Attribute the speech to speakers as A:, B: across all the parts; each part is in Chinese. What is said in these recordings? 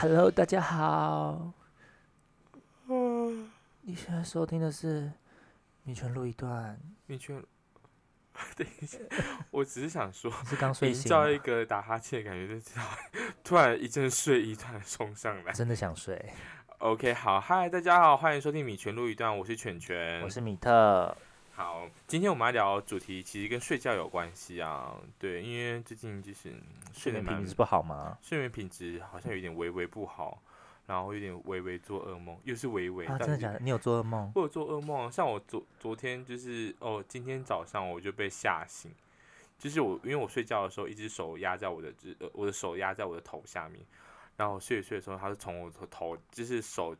A: Hello，大家好。你现在收听的是米泉录一段，
B: 米泉，等一下，我只是想说，
A: 是刚睡醒吗
B: 造一个打哈欠的感觉，就知道突然一阵睡意突然冲上来。
A: 真的想睡。
B: OK，好，嗨，大家好，欢迎收听米泉录一段，我是犬犬，
A: 我是米特，
B: 好，今天我们来聊主题其实跟睡觉有关系啊，对，因为最近就是嗯
A: 睡眠品质不好吗？
B: 睡眠品质好像有点微微不好，然后有点微微做噩梦，又是微微，
A: 啊，真的假的？你有做噩梦？
B: 我有做噩梦，像我昨昨天就是哦，今天早上我就被吓醒，就是我因为我睡觉的时候，一只手压在我的只呃我的手压在我的头下面，然后我睡着睡的时候，它是从我的头就是手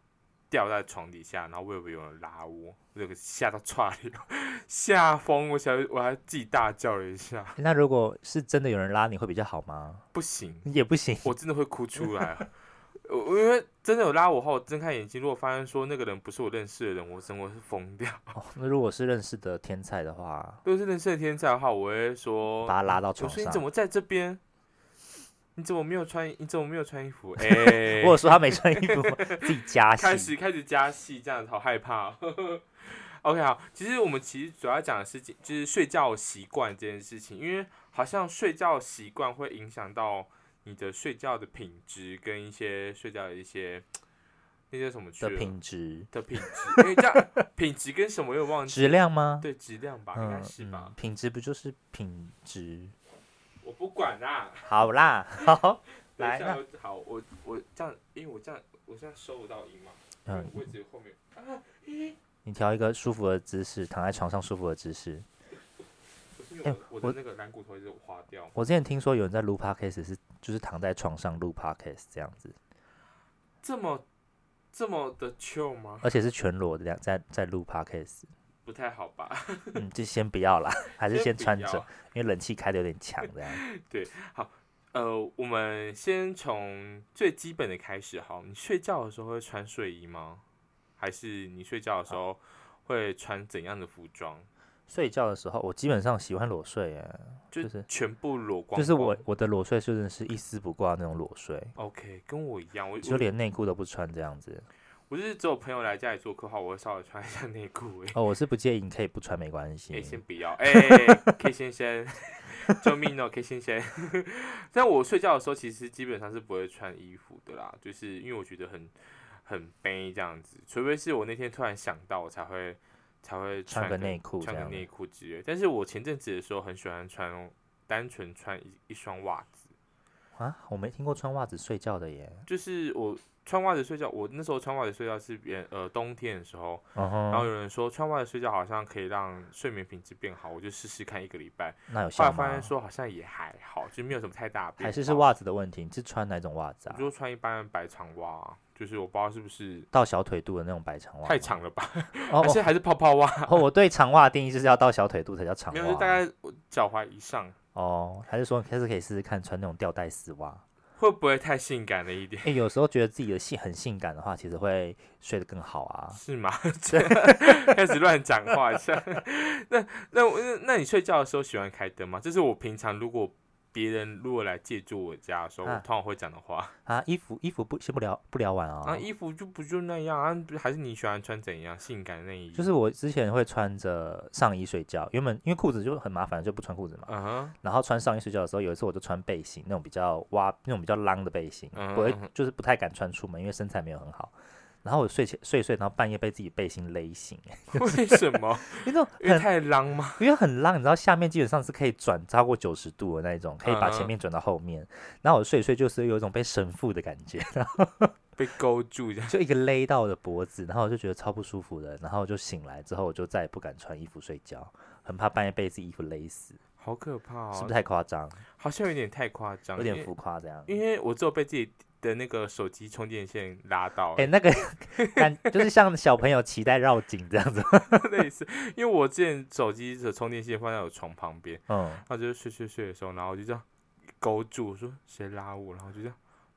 B: 掉在床底下，然后我以为有人拉我，我有个吓到岔了，吓疯，我小我还自己大叫了一下，
A: 那如果是真的有人拉你会比较好吗？
B: 不行，
A: 也不行。
B: 我真的会哭出来。我 我因为真的有拉我后，我睁开眼睛，如果发现说那个人不是我认识的人，我真的会疯掉。
A: 哦那如果是认识的天才的话，
B: 如果是认识的天才的话，我会说
A: 把他拉到
B: 我
A: 床上我
B: 说你怎么在这边？你怎么没有穿？你怎么没有穿衣服？哎、
A: 我有说他没穿衣服吗，自己加戏开。
B: 始开始加戏，这样子好害怕哦。OK，好，其实我们其实主要讲的是就是睡觉习惯这件事情，因为好像睡觉习惯会影响到你的睡觉的品质跟一些睡觉的一些那些什么去
A: 的品质、
B: 的品质，因为、这样品质跟什么又忘记？
A: 质量吗？
B: 对质量吧，应该
A: 嗯
B: 是吧？
A: 嗯，品质不就是品质？
B: 我不管啦。
A: 好啦，好，来那
B: 我好，我我这样，因为我这样，我现在收不到音嘛，
A: 嗯，
B: 位置后面啊，咦，
A: 你调一个舒服的姿势，躺在床上舒服的姿势。哎
B: 我我的那个蓝骨头一直滑掉，
A: 我之前听说有人在录 podcast 是就是躺在床上录 podcast 这样子，
B: 这么这么的 chill 吗？
A: 而且是全裸的，在在录 podcast。
B: 不太好吧？
A: 嗯，就先不要啦，还是先穿着，因为冷气开的有点强这样。
B: 对，好呃，我们先从最基本的开始好，你睡觉的时候会穿睡衣吗？还是你睡觉的时候会穿怎样的服装？
A: 睡觉的时候，我基本上喜欢裸睡，哎，
B: 就
A: 就是
B: 全部裸光光，
A: 就是我我的裸睡真的是一丝不挂那种裸睡
B: ，OK，跟我一样，我
A: 就连内裤都不穿这样子。
B: 我就是只有朋友来家里做客的话，我会稍微穿一下内裤。
A: 哦，我是不介意，你可以不穿没关系
B: 哎、
A: 系。
B: 先不要，哎、K 先生，救命哦，K 先生。但我睡觉的时候，其实基本上是不会穿衣服的啦，就是因为我觉得很很悲这样子，除非是我那天突然想到，我才会才会穿
A: 穿个内裤
B: 穿个内裤之类。但是我前阵子的时候很喜欢穿单纯穿一一双袜子，
A: 啊，我没听过穿袜子睡觉的耶。
B: 就是我穿袜子睡觉，我那时候穿袜子睡觉是呃冬天的时候，
A: 嗯
B: 然后，有人说穿袜子睡觉好像可以让睡眠品质变好，我就试试看一个礼拜。
A: 那有效吗
B: 后来发？现说好像也还好，就没有什么太大。
A: 还是是袜子的问题？你是穿哪种袜子啊
B: 我？就穿一般的白长袜啊，就是我不知道是不是
A: 到小腿肚的那种白长袜？
B: 太长了吧，
A: 哦
B: 还是还是泡泡袜，
A: 哦，我对长袜的定义就是要到小腿肚才叫长袜
B: 没有，就大。概脚踝以上，
A: 哦，还是说还是可以试试看穿那种吊带丝袜？
B: 会不会太性感了一点？
A: 诶，有时候觉得自己的性很性感的话，其实会睡得更好啊。
B: 是吗？开始乱讲话一下。那那我那那你睡觉的时候喜欢开灯吗？这是我平常如果别人如果来借住我家的时候，我
A: 啊
B: 通常会讲的话。
A: 啊，衣服衣服不先不聊不聊完啊。
B: 啊，衣服就不就那样啊？还是你喜欢穿怎样性感的内衣？
A: 就是我之前会穿着上衣睡觉，原本因为裤子就很麻烦，就不穿裤子嘛。
B: 嗯哼，
A: 然后穿上衣睡觉的时候，有一次我就穿背心，那种比较挖那种比较浪的背心，
B: 嗯
A: 不会就是不太敢穿出门，因为身材没有很好。然后我睡前睡睡，然后半夜被自己背心勒醒，
B: 为什么？
A: 因为
B: 太浪吗？
A: 因为很浪，你知道下面基本上是可以转超过九十度的那一种，可以把前
B: 嗯
A: 面转到后面。然后我睡睡就是有一种被神父的感觉，
B: 被勾住这样。
A: 就一个勒到我的脖子，然后我就觉得超不舒服的。然后我就醒来之后，我就再也不敢穿衣服睡觉，很怕半夜被自己衣服勒死，
B: 好可怕哦！
A: 是不是太夸张？
B: 好像有点太夸张，
A: 有点浮夸这样。
B: 因为我只有被自己的那个手机充电线拉到
A: 哎、，那个 感就是像小朋友脐带绕颈这样子，
B: 类似。因为我之前手机的充电线放在我床旁边，
A: 嗯，
B: 然后就是睡睡睡的时候，然后我就这样勾住，我说谁拉我，然后就这样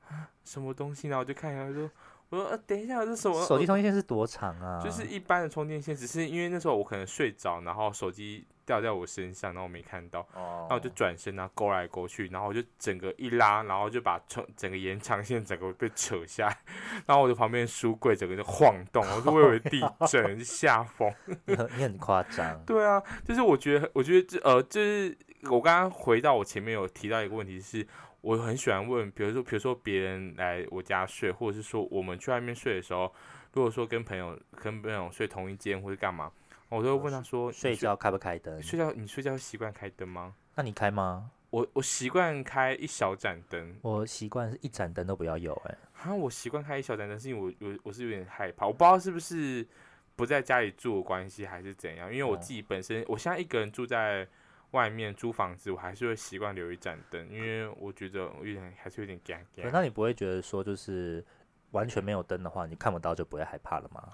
B: 啊什么东西，然后我就看一下，我说我说呃等一下这是什么？
A: 手机充电线是多长啊？
B: 就是一般的充电线，只是因为那时候我可能睡着，然后手机掉在我身上，然后我没看到，
A: 哦
B: 然后我就转身然后勾来勾去，然后我就整个一拉，然后就把充整个延长线整个被扯下来，然后我的旁边书柜整个就晃动，我就以为地震下风。
A: 你很你很夸张，
B: 对啊，就是我觉得，我觉得这呃，就是我刚刚回到我前面有提到一个问题是，我很喜欢问，比如说，比如说别人来我家睡，或者是说我们去外面睡的时候，如果说跟朋友跟朋友睡同一间或者干嘛，我都会问他说，
A: 睡觉开不开灯？
B: 睡觉你睡觉习惯开灯吗？
A: 那你开吗？
B: 我我习惯开一小盏灯，
A: 我习惯是一盏灯都不要有、哎，
B: 好像我习惯开一小盏灯，是因为我我我是有点害怕，我不知道是不是不在家里住的关系，还是怎样。因为我
A: 哦
B: 自己本身，我现在一个人住在外面租房子，我还是会习惯留一盏灯，因为我觉得我有点还是有点尴尬。
A: 那你不会觉得说就是完全没有灯的话，你看不到就不会害怕了吗？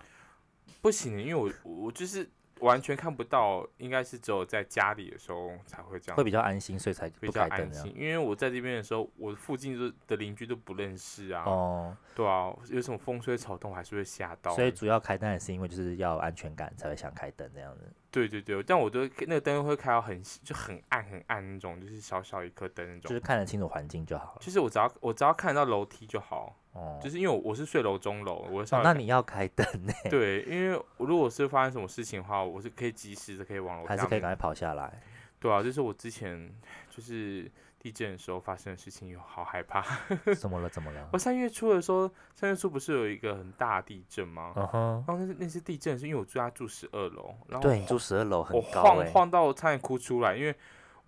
B: 不行，因为我我就是完全看不到，应该是只有在家里的时候才会这样
A: 会。比较安心，所以才
B: 比较
A: 不开灯
B: 因为我在这边的时候，我附近的的邻居都不认识啊，
A: 哦，
B: 对啊，有什么风吹草动，还是会吓到。
A: 所以主要开灯也是因为就是要安全感才会想开灯这样子。
B: 对对对，但我都那个灯会开到很就很暗很暗那种，就是小小一颗灯那种。
A: 就是看得清楚环境就好了。
B: 就是我只要我只要看得到楼梯就好，
A: 哦，
B: 就是因为我我是睡楼中楼，我稍
A: 哦那你要开灯 呢，
B: 对，因为如果是发生什么事情的话，我是可以及时的可以往楼
A: 还是可以赶快跑下来。
B: 对啊，就是我之前就是地震的时候发生的事情，又好害怕。
A: 怎么了？怎么了
B: 我？三月初的时候，三月初不是有一个很大地震吗？
A: 嗯哼，
B: 然后那是那次地震是因为我住家住十二楼，然后
A: 对，你住十二楼很
B: 我晃晃到我差点哭出来，因为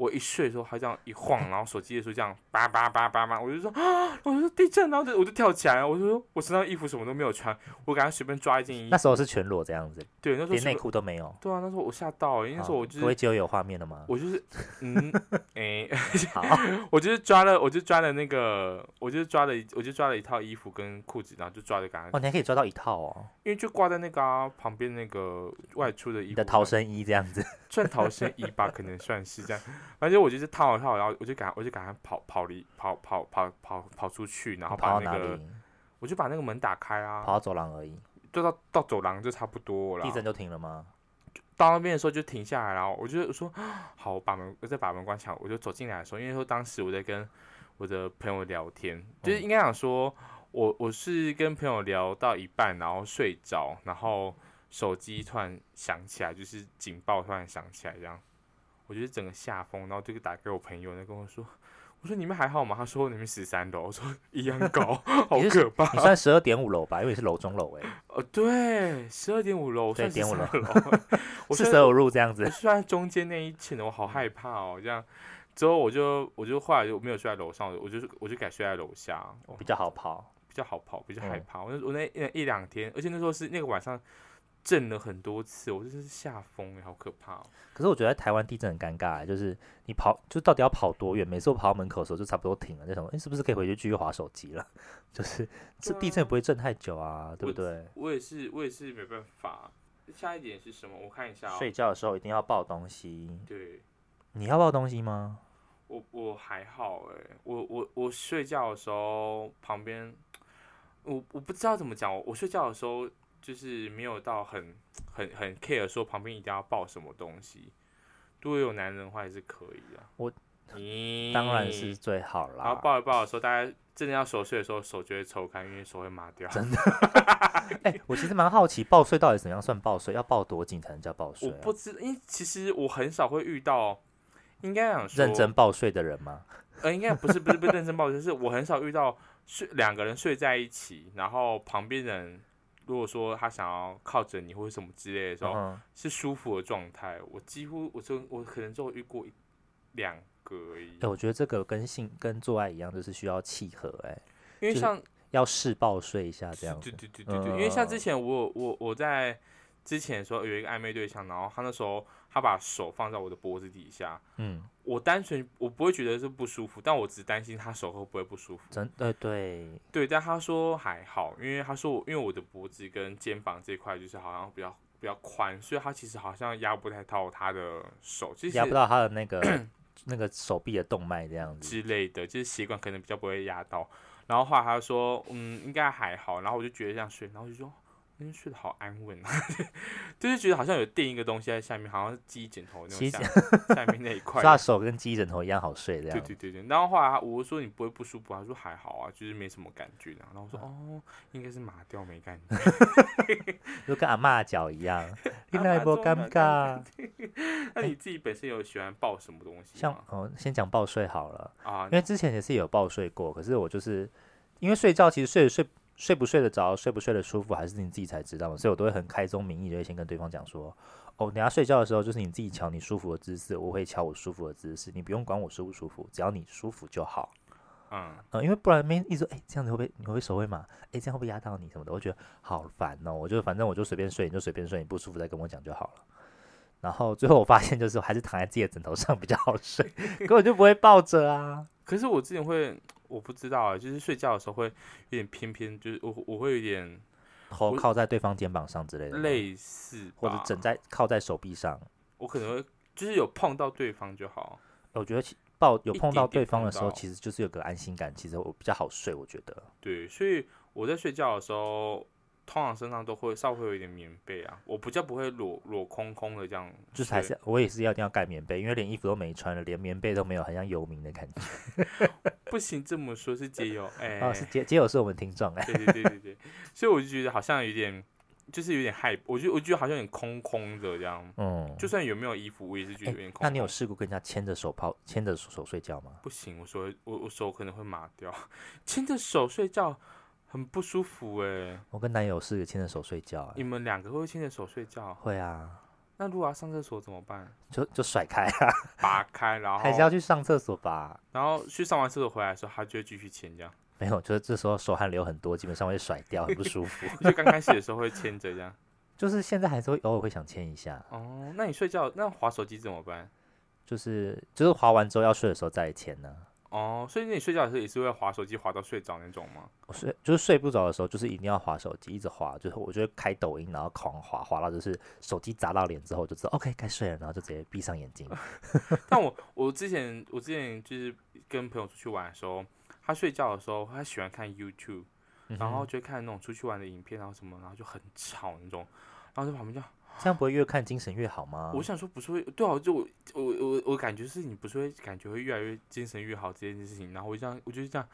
B: 我一睡的时候，它这样一晃，然后手机的时候这样叭叭叭叭叭，我就说啊，我就说地震，然后就我就跳起来，我就说我身上衣服什么都没有穿，我赶快随便抓一件衣服。
A: 那时候是全裸这样子，
B: 对，那时候
A: 连内裤都没有。
B: 对啊，那时候我吓到、欸，因为那时候我就是
A: 各位只有有画面的吗？
B: 我就是嗯 诶、
A: 好，
B: 我就是抓了，我就抓了那个，我就抓了一，我就抓了一套衣服跟裤子，然后就抓着赶快
A: 哦，你还可以抓到一套哦，
B: 因为就挂在那个、啊、旁边那个外出的衣服
A: 你的逃生衣这样子。
B: 算逃生衣吧，可能算是这样。反正我就是套好套，然后我就赶我就赶快跑跑离跑跑跑跑跑出去，然后把那个
A: 跑到哪里？
B: 我就把那个门打开啊，
A: 跑到走廊而已。
B: 就到到走廊就差不多了。
A: 地震就停了吗？
B: 到那边的时候就停下来，然后我就说 好，我把门我再把门关起来，我就走进来的时候，因为说当时我在跟我的朋友聊天，就是
A: 嗯
B: 应该想说我我是跟朋友聊到一半，然后睡着，然后手机突然响起来，就是警报突然响起来这样，我就是整个下风，然后就打给我朋友，那跟我说。我说你们还好吗？他说你们十三楼。我说一样高，好可怕。
A: 你算十二点五楼吧，因为你是楼中楼哎，
B: 哦，对，十二点五楼，
A: 十
B: 二
A: 点五
B: 楼。我算
A: 四舍五入这样
B: 我
A: 子。
B: 是在中间那一层，我好害怕哦。这样之后我就我就后来就没有睡在楼上，我就是我就改睡在楼下，哦
A: 比较好跑。
B: 比较好跑，比较害
A: 嗯
B: 怕。我那我那那一两天，而且那时候是那个晚上震了很多次，我真是吓疯了，好可怕哦。
A: 可是我觉得台湾地震很尴尬欸，就是你跑，就到底要跑多远？每次我跑到门口的时候就差不多停了，就想说，哎、是不是可以回去继续划手机了？就是这地震也不会震太久啊，对不对？
B: 我也是我也是没办法。下一点是什么？我看一下、哦。
A: 睡觉的时候一定要抱东西。
B: 对
A: 你要抱东西吗？
B: 我我还好哎，我我我睡觉的时候旁边，我我不知道怎么讲，我我睡觉的时候就是没有到很很很 care 说旁边一定要抱什么东西，如果有男人的话也是可以的。
A: 我
B: 你
A: 当然是最好啦
B: 然后。抱一抱的时候，大家真的要熟睡的时候，手就会抽开，因为手会麻掉。
A: 真的 哎、我其实蛮好奇，抱睡到底怎样算抱睡？要抱多紧才能叫抱睡、啊？
B: 我不知，因为其实我很少会遇到，应该讲说
A: 认真抱睡的人吗？
B: 呃，应该不是不是不是认真抱，睡是我很少遇到睡两个人睡在一起，然后旁边人如果说他想要靠着你或者什么之类的时候，是舒服的状态。我几乎我就我可能就遇过一两个而已
A: 哎、，我觉得这个跟性跟做爱一样，就是需要契合、哎，就是
B: 因为像
A: 要试抱睡一下这样子
B: 对。对对对对，因为像之
A: 嗯
B: 前我我我在之前的时候有一个暧昧对象，然后他那时候他把手放在我的脖子底下，
A: 嗯，
B: 我单纯我不会觉得是不舒服，但我只担心他手会不会不舒服。
A: 真对对，
B: 对，但他说还好，因为他说我因为我的脖子跟肩膀这块就是好像比较比较宽，所以他其实好像压不太到他的手，其实
A: 压不到他的那个 那个手臂的动脉这样子。
B: 之类的，就是血管可能比较不会压到。然后后来他说，嗯，应该还好。然后我就觉得这样睡，然后我就说，那天睡得好安稳啊，就是觉得好像有垫一个东西在下面，好像是鸡枕头那种下 下面那一块。
A: 他手跟鸡枕头一样好睡，这样。
B: 对对对对。然后后来我说你不会不舒服，他说还好啊，就是没什么感觉然后我说哦，应该是麻掉没感觉，
A: 就跟阿妈脚一样。你那波尴尬。
B: 那你自己本身有喜欢抱什么东西？
A: 像哦，先讲抱睡好了啊，因为之前也是有抱睡过，可是我就是因为睡觉，其实睡睡睡不睡得着，睡不睡得舒服，还是你自己才知道嘛，所以我都会很开宗明义，就会先跟对方讲说，哦，等下睡觉的时候，就是你自己瞧你舒服的姿势，我会瞧我舒服的姿势，你不用管我舒不舒服，只要你舒服就好。嗯因为不然没一直哎，这样子会不会你会手会麻？哎，这样会不会压到你什么的？我觉得好烦哦，我就反正我就随便睡，你就随便睡，你不舒服再跟我讲就好了。然后最后我发现，就是还是躺在自己的枕头上比较好睡，根本就不会抱着啊。
B: 可是我之前会，我不知道啊，就是睡觉的时候会有点偏偏，就是我我会有点
A: 头靠在对方肩膀上之类的，
B: 类似
A: 或者枕在靠在手臂上。
B: 我可能会就是有碰到对方就好。
A: 我觉得抱有碰到对方的时候，其实就是有个安心感，其实我比较好睡。我觉得
B: 对，所以我在睡觉的时候。通常身上都会稍微有一点棉被啊，我比较不会裸裸空空的这样，
A: 就是还是我也是要一定要盖棉被，因为连衣服都没穿了，连棉被都没有，很像游民的感觉。
B: 不行这么说，是街友哎，
A: 是街街友是我们听众哎，
B: 对对对对对，所以我就觉得好像有点，就是有点害，我觉得我觉得好像有点空空的这样，嗯，就算有没有衣服，我也是觉得有点空。
A: 那你有试过跟人家牵着手泡，牵着手睡觉吗？
B: 不行，我手我我手可能会麻掉，牵着手睡觉。很不舒服哎！
A: 我跟男友是牵着手睡觉。
B: 你们两个会牵着手睡觉？
A: 会啊。
B: 那如果要上厕所怎么办？
A: 就就甩开啊，
B: 拔开，然后
A: 还是要去上厕所吧。
B: 然后去上完厕所回来的时候，他就会继续牵这样。
A: 没有，就是这时候手汗流很多，基本上会甩掉，很不舒服。
B: 就刚开始的时候会牵着这样。
A: 就是现在还是会偶尔会想牵一下。
B: 哦，那你睡觉那划手机怎么办？
A: 就是就是划完之后要睡的时候再牵呢。
B: 哦，所以你睡觉的时候也是会划手机划到睡着那种吗？
A: 我睡就是睡不着的时候，就是一定要划手机，一直划，就是我觉得开抖音，然后狂划，划到就是手机砸到脸之后，就知道 OK 该睡了，然后就直接闭上眼睛。
B: 但我我之前我之前就是跟朋友出去玩的时候，他睡觉的时候他喜欢看 YouTube，然后就看那种出去玩的影片，然后什么，然后就很吵那种，然后在旁边就。
A: 这样不会越看精神越好吗？
B: 我想说不是会，对啊，就我我我我感觉是你不是会感觉会越来越精神越好这件事情，然后我这样我就是这样，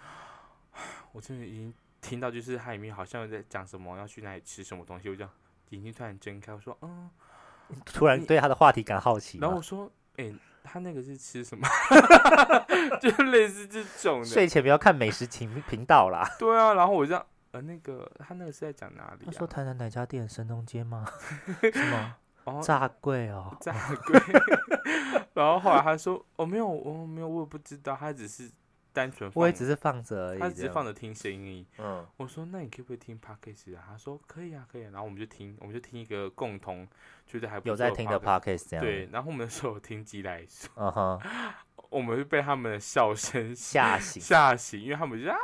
B: 我真的已经听到就是他里面好像在讲什么要去哪里吃什么东西，我这样眼睛突然睁开，我说嗯，
A: 突然对他的话题感好奇，
B: 然后我说哎，他那个是吃什么？就类似这种的，
A: 睡前不要看美食频频道啦。
B: 对啊，然后我这样。呃，那个他那个是在讲哪里？
A: 他说台南哪家店？神农街吗？是吗？哦，炸柜哦，
B: 炸柜。然后后来他说：“哦，没有，我没有，我也不知道，他只是单纯，
A: 我也只是放着而已，
B: 他只是放着听声音。”嗯，我说：“那你可不可以听 podcast 啊？”他说：“可以啊，可以。”啊然后我们就听，我们就听一个共同觉得还
A: 有在听的 podcast，这样
B: 对。然后我们那候听鸡来说，嗯哼，我们就被他们的笑声
A: 吓醒，
B: 吓醒，因为他们就啊。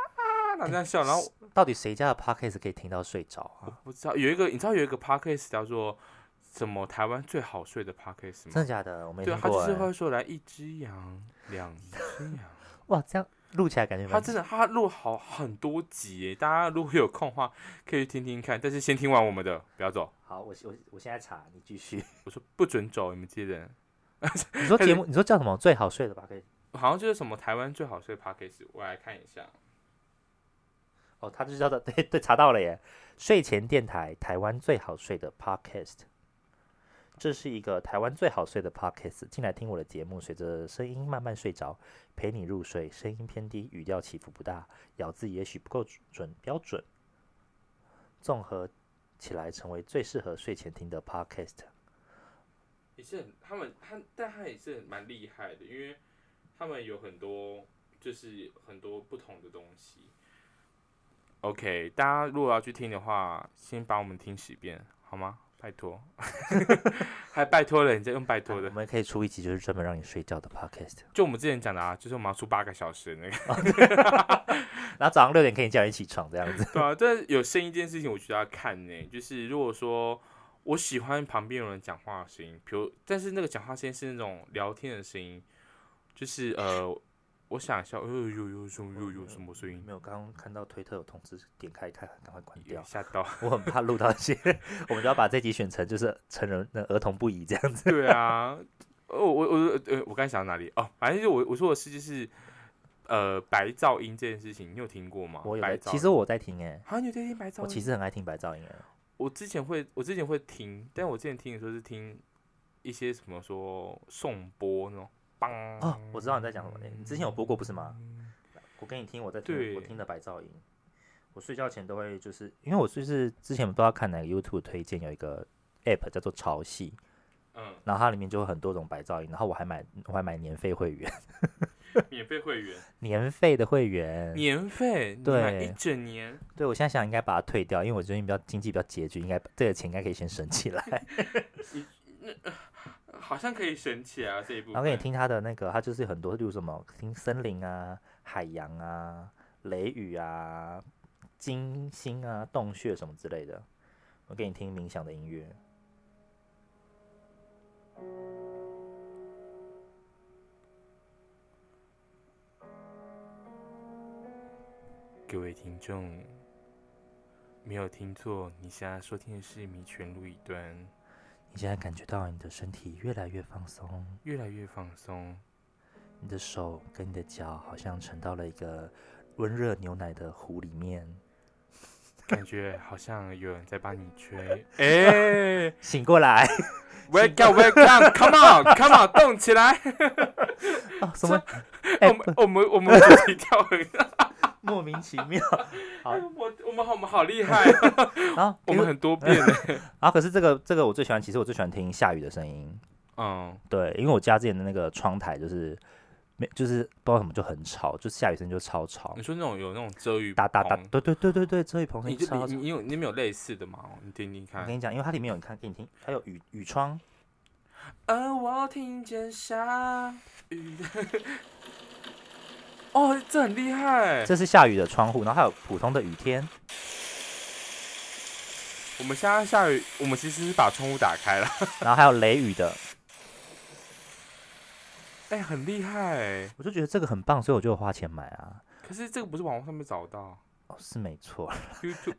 B: 那这样笑，然后
A: 到底谁家的 podcast 可以听到睡着啊？
B: 我不知道，有一个你知道有一个 podcast 叫做什么台湾最好睡的 podcast 吗？
A: 真的假的？我没听
B: 过。对，他就是会说来一只羊，两只羊。
A: 哇，这样录起来感觉
B: 他真的他录好很多集，大家如果有空的话可以听听看。但是先听完我们的，不要走。
A: 好，我我我现在查，你继续。
B: 我说不准走，你们这些人。
A: 你说节目，你说叫什么最好睡的 podcast？
B: 好像就是什么台湾最好睡 podcast，我来看一下。
A: 哦，他就叫做 对对，查到了耶！睡前电台，台湾最好睡的 podcast，这是一个台湾最好睡的 podcast。进来听我的节目，随着声音慢慢睡着，陪你入睡。声音偏低，语调起伏不大，咬字也许不够准标准，综合起来成为最适合睡前听的 podcast。
B: 也是很，他们他，但他也是蛮厉害的，因为他们有很多，就是很多不同的东西。OK，大家如果要去听的话，先把我们听十遍，好吗？拜托，还拜托了，你再用拜托的。
A: 我们可以出一集，就是专门让你睡觉的 Podcast。
B: 就我们之前讲的啊，就是我们要出八个小时那
A: 个，然后早上六点可以叫你起床这样子。
B: 对啊，但有声音这件事情，我觉得要看呢。就是如果说我喜欢旁边有人讲话的声音，比如，但是那个讲话声音是那种聊天的声音，就是呃。我想一下，呃，有有什么有有什么声音？
A: 没有，刚刚看到推特有通知，点开一看，赶快关掉。
B: 吓到！
A: 我很怕录到一些，我们就要把这集选成就是成人、那儿童不宜这样子。
B: 对啊，哦，我我呃，我刚想到哪里？哦，反正就我我说的是就是，呃，白噪音这件事情，你有听过吗？
A: 我有，其实我在听诶。
B: 好，你在听白噪音？
A: 我其实很爱听白噪音诶。
B: 我之前会，我之前会听，但我之前听的时候是听一些什么说送播那种。
A: 哦，我知道你在讲什么。你之前有播过不是吗？我给你听，我在听，我听的白噪音。我睡觉前都会，就是因为我就是之前不知道看哪个 YouTube 推荐有一个 App 叫做潮汐，嗯，然后它里面就有很多种白噪音，然后我还买我还买年费会员，
B: 免费会员，
A: 年费的会员，
B: 年费对，一整年，
A: 对我现在想应该把它退掉，因为我最近比较经济比较拮据，应该这个钱应该可以先省起来。
B: 好像可以选起来这一部。
A: 然后给你听他的那个，他就是很多，例如什么听森林啊、海洋啊、雷雨啊、金星啊、洞穴什么之类的。我给你听冥想的音乐。
B: 各位听众，没有听错，你现在收听的是米泉路一段。
A: 你现在感觉到你的身体越来越放松，
B: 越来越放松。
A: 你的手跟你的脚好像沉到了一个温热牛奶的壶里面，
B: 感觉好像有人在帮你吹。哎，
A: 醒过来
B: ！Wake up, wake up! Come on, come on, 动起来！
A: 啊，什么？
B: 我们我们我们自己跳很。
A: 莫名其妙，好，
B: 我我们好我们好厉害，然后我们很多变呢，
A: 然后可是这个这个我最喜欢，其实我最喜欢听下雨的声音，嗯，对，因为我家之前的那个窗台就是没就是不知道什么就很吵，就下雨声就超吵。
B: 你说那种有那种遮雨
A: 哒哒哒，对对对对对，遮雨棚
B: 你就你你有你没有类似的吗？你听听看。
A: 我跟你讲，因为它里面有你看给你听，还有雨雨窗。
B: 而我听见下雨的。哦，这很厉害！
A: 这是下雨的窗户，然后还有普通的雨天。
B: 我们现在下雨，我们其实是把窗户打开了。
A: 然后还有雷雨的，
B: 哎，很厉害！
A: 我就觉得这个很棒，所以我就花钱买啊。
B: 可是这个不是网络上面找到？
A: 哦，是没错。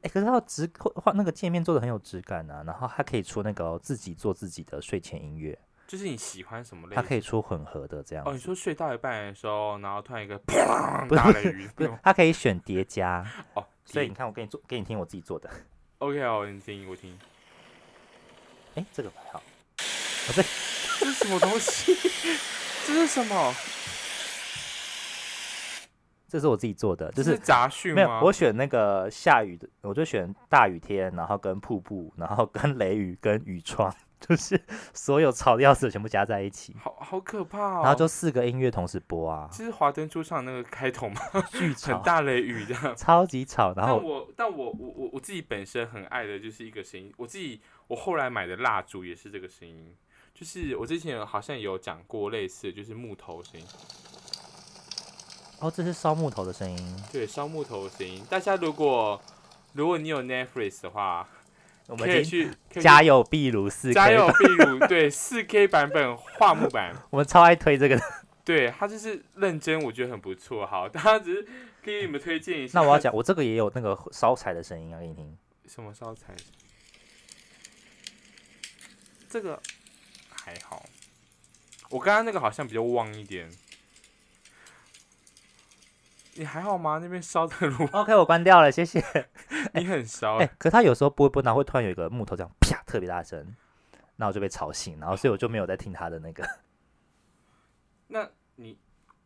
A: 哎，可是它质画那个界面做的很有质感啊，然后它可以出那个自己做自己的睡前音乐。
B: 就是你喜欢什么类？
A: 它可以出混合的这样。
B: 哦，你说睡到一半的时候，然后突然一个砰大雷雨，
A: 不是？它可以选叠加。哦，所以你看，我给你做，给你听我自己做的。
B: OK 好，你听我听。
A: 哎，这个还好。哦，这
B: 这是什么东西？这是什么？
A: 这是我自己做的，就是
B: 杂讯？
A: 没有，我选那个下雨的，我就选大雨天，然后跟瀑布，然后跟雷雨，跟雨窗。就是所有吵的要死全部加在一起，
B: 好好可怕哦！
A: 然后就四个音乐同时播啊，
B: 这是华灯初上那个开头嘛？
A: 巨吵，
B: 很大雷雨这样，
A: 超级吵。然后
B: 我，但我我我我自己本身很爱的就是一个声音，我自己我后来买的蜡烛也是这个声音，就是我之前好像有讲过类似，就是木头声音。
A: 哦，这是烧木头的声音，
B: 对，烧木头的声音。大家如果如果你有 Netflix 的话。
A: 我们可以去家有壁炉四 K，
B: 家有壁炉对四 K 版本画木板，
A: 我们超爱推这个的。
B: 对他就是认真，我觉得很不错。好，他只是给你们推荐一下。
A: 那我要讲，我这个也有那个烧柴的声音啊，给你听。
B: 什么烧柴？这个还好，我刚刚那个好像比较旺一点。你还好吗？那边烧的炉。
A: OK，我关掉了，谢谢。
B: 你很烧
A: 哎，可他有时候播一播，然后会突然有一个木头这样啪特别大声，那我就被吵醒，然后所以我就没有在听他的那个。
B: 那你，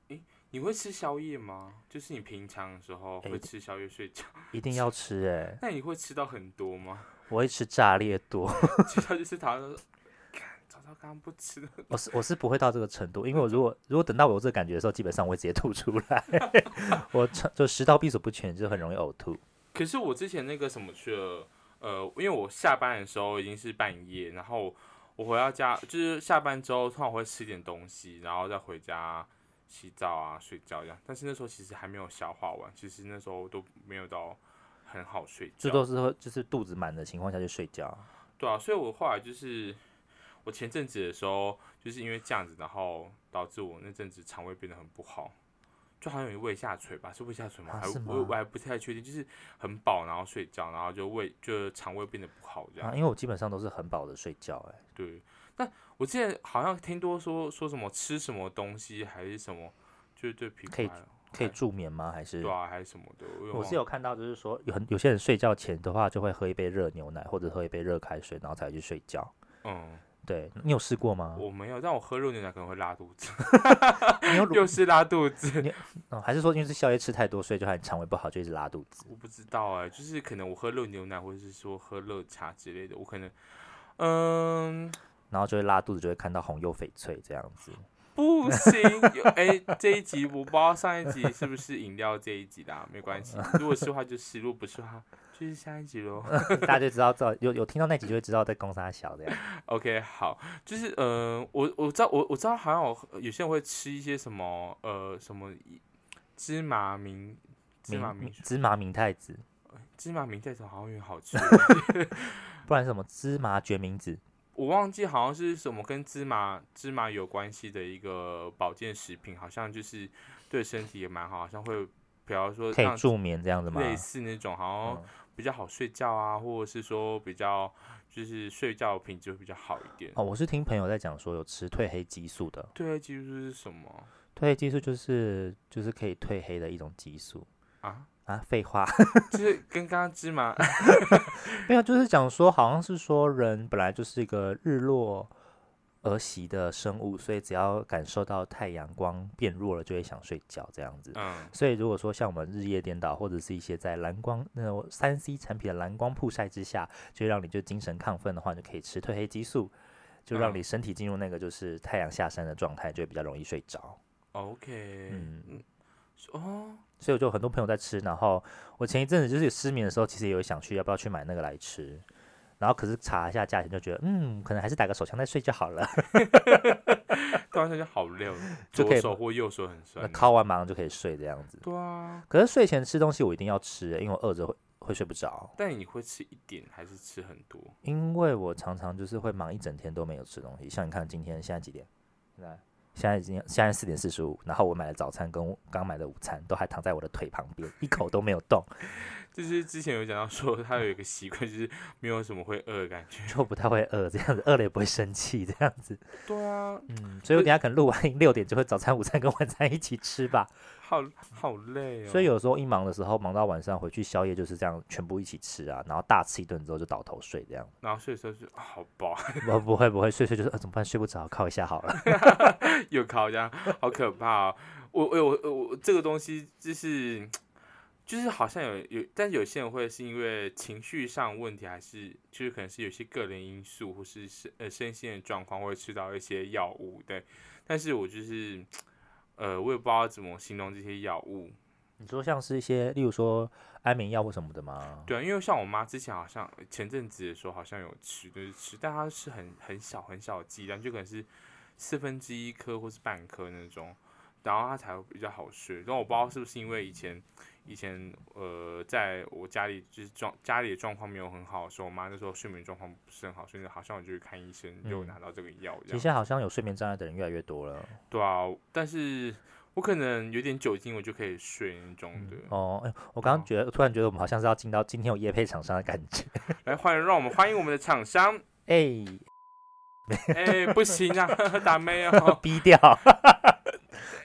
B: 诶，你会吃宵夜吗？就是你平常的时候会吃宵夜睡觉？
A: 一定要吃 哎。
B: 那你会吃到很多吗？
A: 我会吃炸裂多。
B: 其他就是他。刚不吃，
A: 我是我是不会到这个程度，因为我 如果如果等到我有这个感觉的时候，基本上我会直接吐出来。我就食道闭锁不全，就很容易呕吐。
B: 可是我之前那个什么去了，呃，因为我下班的时候已经是半夜，然后我回到家，就是下班之后，突然会吃点东西，然后再回家洗澡啊、睡觉这样。但是那时候其实还没有消化完，其实那时候都没有到很好睡觉。
A: 这都是就是肚子满的情况下去睡觉。
B: 对啊，所以我后来就是。我前阵子的时候，就是因为这样子，然后导致我那阵子肠胃变得很不好，就好像有胃下垂吧，是胃下垂吗？还我我还不太确定，就是很饱然后睡觉，然后就胃就肠胃变得不好这样。
A: 因为我基本上都是很饱的睡觉，哎，
B: 对。但我之前好像听多说说什么吃什么东西还是什么，就是对皮
A: 可以可以助眠吗？还是
B: 对啊，还是什么的？
A: 我是有看到，就是说有很有些人睡觉前的话，就会喝一杯热牛奶或者喝一杯热开水，然后才去睡觉。嗯。对你有试过吗？
B: 我没有，但我喝热牛奶可能会拉肚子。又是拉肚子？
A: 哦，还是说因为是宵夜吃太多，所以就害肠胃不好，就一直拉肚子？
B: 我不知道哎，就是可能我喝热牛奶，或者是说喝热茶之类的，我可能嗯，
A: 然后就会拉肚子，就会看到红又翡翠这样子。
B: 不行，哎，这一集我不知道上一集是不是饮料这一集的，没关系，如果是的话就如果，不是话。就是下一集喽，
A: 大家就知道，知道有有听到那集就会知道在攻啥小这样。
B: OK，好，就是呃，我我知道我我知道好像有有些人会吃一些什么呃什么芝麻明芝麻明
A: 芝麻明太子，
B: 芝麻明太子好像也好吃，
A: 不然什么芝麻决明子，
B: 我忘记好像是什么跟芝麻芝麻有关系的一个保健食品，好像就是对身体也蛮好，好像会比方说
A: 可以助眠这样子吗？
B: 类似那种好像。比较好睡觉啊，或者是说比较就是睡觉品质会比较好一点
A: 哦。我是听朋友在讲说有吃褪黑激素的，
B: 褪黑激素是什么？
A: 褪黑激素就是就是可以褪黑的一种激素啊啊！废话，
B: 就是跟刚刚芝麻
A: 没有，就是讲说好像是说人本来就是一个日落。而息的生物，所以只要感受到太阳光变弱了，就会想睡觉这样子。嗯，所以如果说像我们日夜颠倒，或者是一些在蓝光那种三 C 产品的蓝光曝晒之下，就让你就精神亢奋的话，就可以吃褪黑激素，就让你身体进入那个就是太阳下山的状态，就会比较容易睡着。
B: OK，嗯，
A: 哦，所以我就很多朋友在吃，然后我前一阵子就是有失眠的时候，其实也有想去要不要去买那个来吃。然后可是查一下价钱，就觉得嗯，可能还是打个手枪再睡就好了。
B: 打完手枪好累，左手或右手很酸。
A: 敲完马上就可以睡这样子。
B: 对啊。
A: 可是睡前吃东西我一定要吃，因为我饿着会会睡不着。
B: 但你会吃一点还是吃很多？
A: 因为我常常就是会忙一整天都没有吃东西。像你看今天现在几点？现在现在已经现在四点四十五，然后我买的早餐跟刚买的午餐都还躺在我的腿旁边，一口都没有动。
B: 就是之前有讲到说，他有一个习惯，就是没有什么会饿的感觉，
A: 就不太会饿这样子，饿了也不会生气这样子。
B: 对啊，
A: 嗯，所以我等下可能录完六点就会早餐、午餐跟晚餐一起吃吧。
B: 好好累哦。
A: 所以有时候一忙的时候，忙到晚上回去宵夜就是这样，全部一起吃啊，然后大吃一顿之后就倒头睡这样。
B: 然后睡的时候就好饱。
A: 不不会不会睡睡就是呃怎么办睡不着靠一下好了。
B: 又靠这样，好可怕哦。我我我我这个东西就是。就是好像有有，但有些人会是因为情绪上问题，还是就是可能是有些个人因素，或是身呃身心的状况，会吃到一些药物，对。但是我就是，呃，我也不知道怎么形容这些药物。
A: 你说像是一些，例如说安眠药或什么的吗？
B: 对啊，因为像我妈之前好像前阵子的时候好像有吃，就是吃，但它是很很小很小的剂量，就可能是四分之一颗或是半颗那种，然后它才会比较好睡。然后我不知道是不是因为以前。以前呃，在我家里就是状家里的状况没有很好的时候，我妈那时候睡眠状况不是很好，所以好像我就去看医生，就拿到这个药。
A: 现在好像有睡眠障碍的人越来越多了。
B: 对啊，但是我可能有点酒精，我就可以睡那种的。
A: 哦，哎，我刚刚觉得突然觉得我们好像是要进到今天有夜配厂商的感觉。
B: 来，欢迎让我们欢迎我们的厂商。
A: 哎，
B: 哎，不行啊，打妹啊，
A: 逼掉。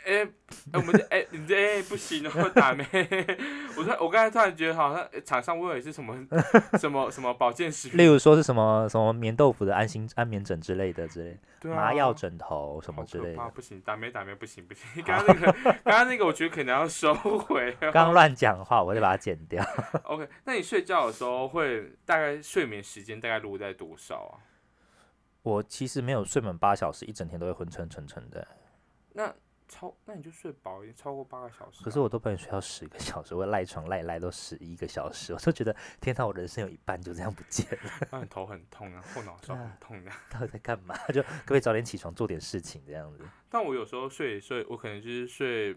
B: 哎，哎，我们这哎，你这哎不行哦，打没？我说我刚才突然觉得好像厂商问的是什么 什么什么保健食品，
A: 例如说是什么什么棉豆腐的安心安眠枕之类的之类，麻药枕头什么之类的。
B: 不行，打没打没不行不行。刚刚那个刚刚那个，我觉得可能要收回。
A: 刚乱讲话，我就把它剪掉。
B: OK，那你睡觉的时候会大概睡眠时间大概落在多少啊？
A: 我其实没有睡满八小时，一整天都会昏沉沉沉的。
B: 那超，那你就睡饱一点，超过八个小时。
A: 可是我都不能睡到十个小时，我赖床赖赖都十一个小时，我都觉得天哪，我人生有一半就这样不见了。
B: 那头很痛啊，后脑勺很痛的。
A: 到底在干嘛？就可不可以早点起床做点事情这样子？
B: 但我有时候睡睡，我可能就是睡，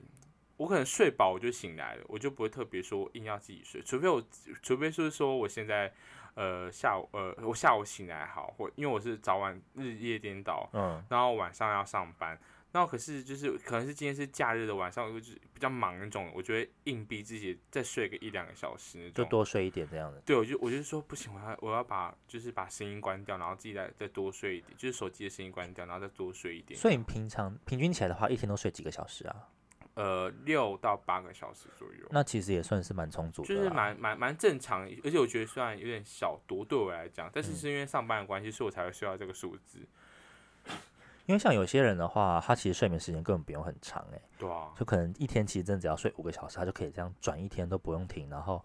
B: 我可能睡饱我就醒来了，我就不会特别说硬要自己睡，除非我，除非是说我现在呃下午呃我下午醒来好，或因为我是早晚日夜颠倒，嗯，然后晚上要上班。然后可是就是可能是今天是假日的晚上，就是比较忙那种，我就会硬逼自己再睡个一两个小时那
A: 种，就多睡一点这样子。
B: 对，我就我就说不行，我要我要把就是把声音关掉，然后自己再再多睡一点，就是手机的声音关掉，然后再多睡一点。
A: 所以你平常平均起来的话，一天都睡几个小时啊？
B: 呃，六到八个小时左右。
A: 那其实也算是蛮充足的，
B: 就是蛮蛮蛮正常。而且我觉得虽然有点小多对我来讲，但是是因为上班的关系，所以我才会需要这个数字。
A: 因为像有些人的话，他其实睡眠时间根本不用很长，哎，
B: 对啊，
A: 就可能一天其实真的只要睡五个小时，他就可以这样转一天都不用停，然后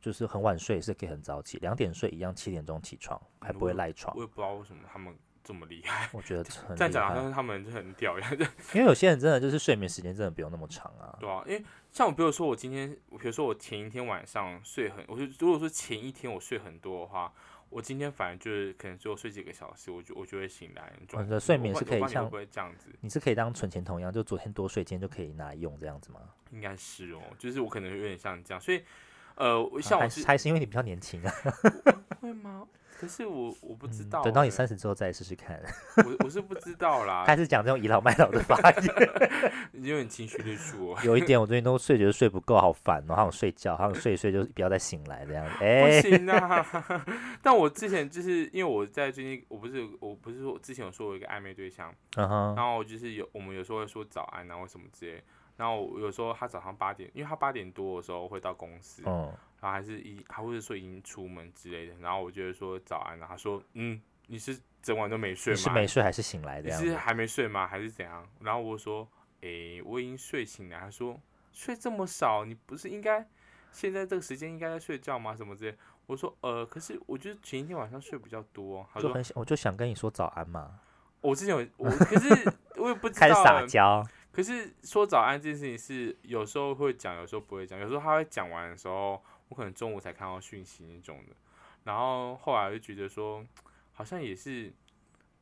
A: 就是很晚睡是可以很早起，两点睡一样七点钟起床，还不会赖床。
B: 我也不知道为什么他们这么厉害，
A: 我觉得
B: 这样讲好像他们就很屌一样。
A: 因为有些人真的就是睡眠时间真的不用那么长啊。
B: 对啊，因为像我比如说我今天，比如说我前一天晚上睡很，我就如果说前一天我睡很多的话。我今天反正就是可能最后睡几个小时，我就我就会醒来。
A: 你的睡眠是可以像
B: 不会这样子，
A: 你是可以当存钱筒一样，就昨天多睡，今天就可以拿来用这样子吗？
B: 应该是哦，就是我可能有点像这样，所以呃，像我
A: 还是因为你比较年轻啊？
B: 会吗？可是我我不知道，
A: 等到你三十之后再试试看。
B: 我 我是不知道啦，
A: 开始讲这种倚老卖老的发言，
B: 有点情绪勒索。
A: 有一点，我最近都睡觉睡不够，好烦哦，好想睡觉，好想睡一睡就不要再醒来这样子。
B: 哎，不行啊！但我之前就是因为我在最近，我不是我不是说之前有说我一个暧昧对象，然后就是有我们有时候会说早安啊或什么之类，然后有时候他早上八点，因为他八点多的时候会到公司。然后还是一，他或者说已经出门之类的。然后我就会说早安，然后他说嗯，你是整晚都没睡吗？
A: 是没睡还是醒来的？
B: 你是还没睡吗？还是怎样？然后我说，诶，我已经睡醒了。他说睡这么少，你不是应该现在这个时间应该在睡觉吗？什么之类？我说呃，可是我觉得前一天晚上睡比较多。他说
A: 很，我就想跟你说早安嘛。
B: 我之前有我，可是我也不知道。
A: 开始撒娇。
B: 可是说早安这件事情是有时候会讲，有时候不会讲。有时候他会讲完的时候。我可能中午才看到讯息那种的，然后后来就觉得说，好像也是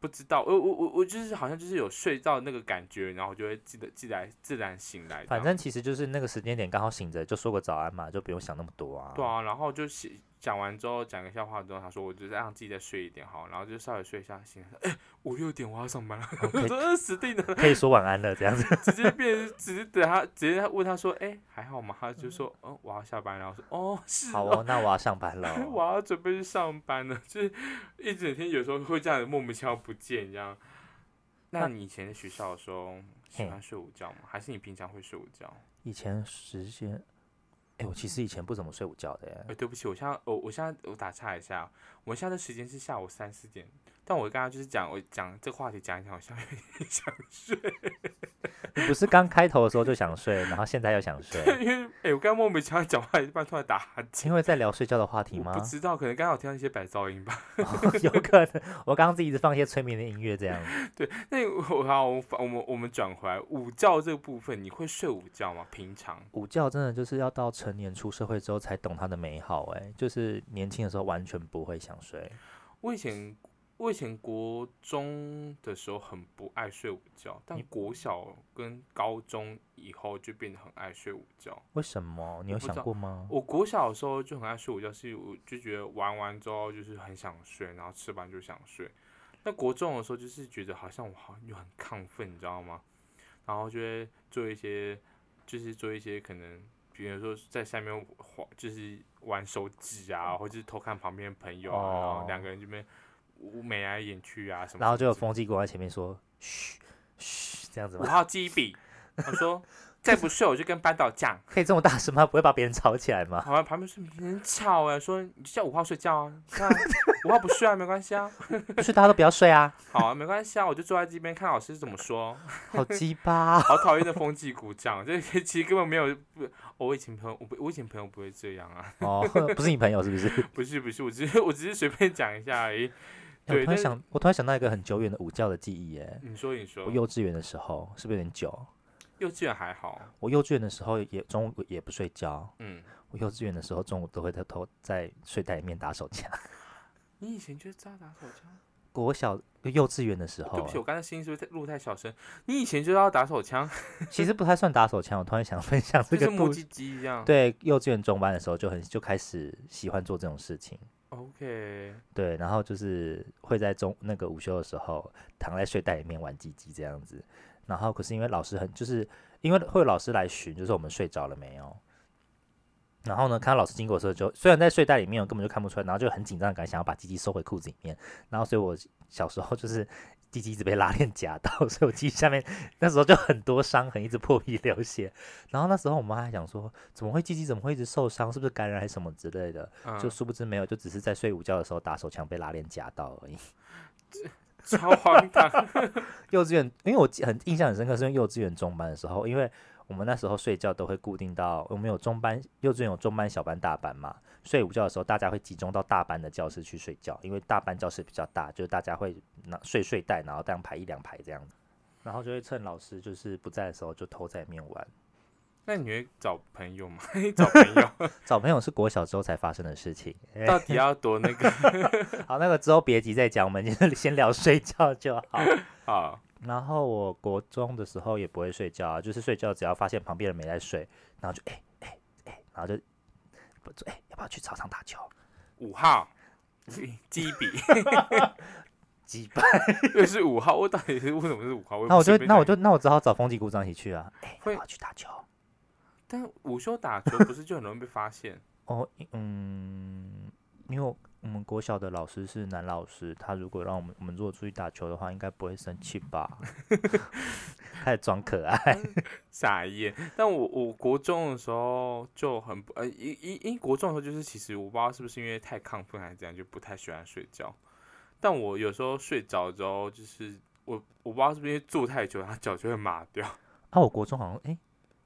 B: 不知道，我我我我就是好像就是有睡到那个感觉，然后就会记得记得自然醒来。
A: 反正其实就是那个时间点刚好醒着，就说个早安嘛，就不用想那么多啊。
B: 对啊，然后就写。讲完之后，讲个笑话之后，他说：“我就是让自己再睡一点好，然后就稍微睡一下，醒来，哎，五六点我要上班了，我说死定了，
A: 可以说晚安了，这样子，
B: 直接变，直接等他，直接问他说，哎，还好吗？他就说，哦，我要下班了，我说，哦，是，
A: 好哦，那我要上班了，
B: 我要准备去上班了，就是一整天有时候会这样莫名其妙不见这样。那你以前在学校的时候喜欢睡午觉吗？还是你平常会睡午觉？
A: 以前时间。哎我其实以前不怎么睡午觉的。
B: 哎，对不起，我现在，我我现在我打岔一下，我现在的时间是下午三四点。但我刚刚就是讲，我讲这个话题讲一讲，我现在有点想睡。
A: 你不是刚开头的时候就想睡，然后现在又想睡？
B: 因为哎，我刚刚莫名其妙讲话一半突然打哈欠。
A: 因为在聊睡觉的话题吗？
B: 不知道，可能刚好听到一些白噪音吧。
A: 有可能，我刚刚自己一直放一些催眠的音乐，这样。
B: 对，那我好，我我们我们转回来午觉这个部分，你会睡午觉吗？平常
A: 午觉真的就是要到成年出社会之后才懂它的美好，哎，就是年轻的时候完全不会想睡。
B: 我以前。我以前国中的时候很不爱睡午觉，但国小跟高中以后就变得很爱睡午觉。
A: 为什么？你有想过吗？
B: 我国小的时候就很爱睡午觉，是我就觉得玩完之后就是很想睡，然后吃完就想睡。那国中的时候就是觉得好像我好像就很亢奋，你知道吗？然后就会做一些，就是做一些可能，比如说在下面就是玩手指啊，或者是偷看旁边的朋友啊，然后两个人这边。眉来眼去啊什么，
A: 然后就有风纪过在前面说，嘘嘘，这样子吗？
B: 五号记一笔，他说 再不睡我就跟班导讲。
A: 可以这么大声吗？不会把别人吵起来吗？
B: 好啊，旁边是很吵哎，说你叫五号睡觉啊，看五号不睡啊，没关系啊，
A: 不睡大家都不要睡啊。
B: 好啊，没关系啊，我就坐在这边看老师怎么说。
A: 好鸡巴，
B: 好讨厌的风纪鼓掌，这其实根本没有不，我以前朋友，我我以前朋友不会这样啊。
A: 哦，不是你朋友是不是？
B: 不是不是，我只是我只是随便讲一下而已。
A: 我突然想，我突然想到一个很久远的午觉的记忆，哎，
B: 你说，你说，
A: 我幼稚园的时候是不是有点久？
B: 幼稚园还好，
A: 我幼稚园的时候也中午也不睡觉，嗯，我幼稚园的时候中午都会偷偷在睡袋里面打手枪。
B: 你以前就知道打手枪？
A: 国小幼稚园的时候，
B: 对不起，我刚才声音是不是录太小声？你以前就知道打手枪？
A: 其实不太算打手枪，我突然想分享这个
B: 母鸡鸡。一样。
A: 对，幼稚园中班的时候就很就开始喜欢做这种事情。
B: OK，
A: 对，然后就是会在中那个午休的时候躺在睡袋里面玩鸡鸡这样子，然后可是因为老师很就是因为会有老师来巡，就是我们睡着了没有。然后呢，看到老师经过的时候，就虽然在睡袋里面，我根本就看不出来，然后就很紧张，感想要把鸡鸡收回裤子里面。然后，所以我小时候就是鸡鸡一直被拉链夹到，所以我鸡下面那时候就很多伤痕，一直破皮流血。然后那时候我妈还想说，怎么会鸡鸡怎么会一直受伤？是不是感染还是什么之类的？就殊不知没有，就只是在睡午觉的时候打手枪被拉链夹到而已。
B: 超荒唐！
A: 幼稚园，因为我很印象很深刻，是因为幼稚园中班的时候，因为。我们那时候睡觉都会固定到，我们有中班、幼稚园有中班、小班、大班嘛。睡午觉的时候，大家会集中到大班的教室去睡觉，因为大班教室比较大，就是大家会拿睡睡袋，然后这样排一两排这样子，然后就会趁老师就是不在的时候，就偷在里面玩。
B: 那你会找朋友吗？找朋友？
A: 找朋友是国小之后才发生的事情。
B: 到底要多那个？
A: 好，那个之后别急再讲，我们先先聊睡觉就好。
B: 好。
A: 然后我国中的时候也不会睡觉啊，就是睡觉只要发现旁边人没在睡，然后就哎哎哎，然后就不哎要不要去操场打球？
B: 五号，基比，
A: 击败，
B: 又是五号，我到底是为什么是五号？
A: 那我就那我就那我只好找风纪股长一起去啊。哎，要去打球，
B: 但午休打球不是就很容易被发现？
A: 哦，嗯，因为。我们国小的老师是男老师，他如果让我们我们如果出去打球的话，应该不会生气吧？开始装可爱，
B: 傻眼。但我我国中的时候就很不呃，因因因国中的时候就是其实我不知道是不是因为太亢奋还是怎样，就不太喜欢睡觉。但我有时候睡着之后，就是我我不知道是不是因为坐太久，他脚就会麻掉。
A: 啊，我国中好像哎，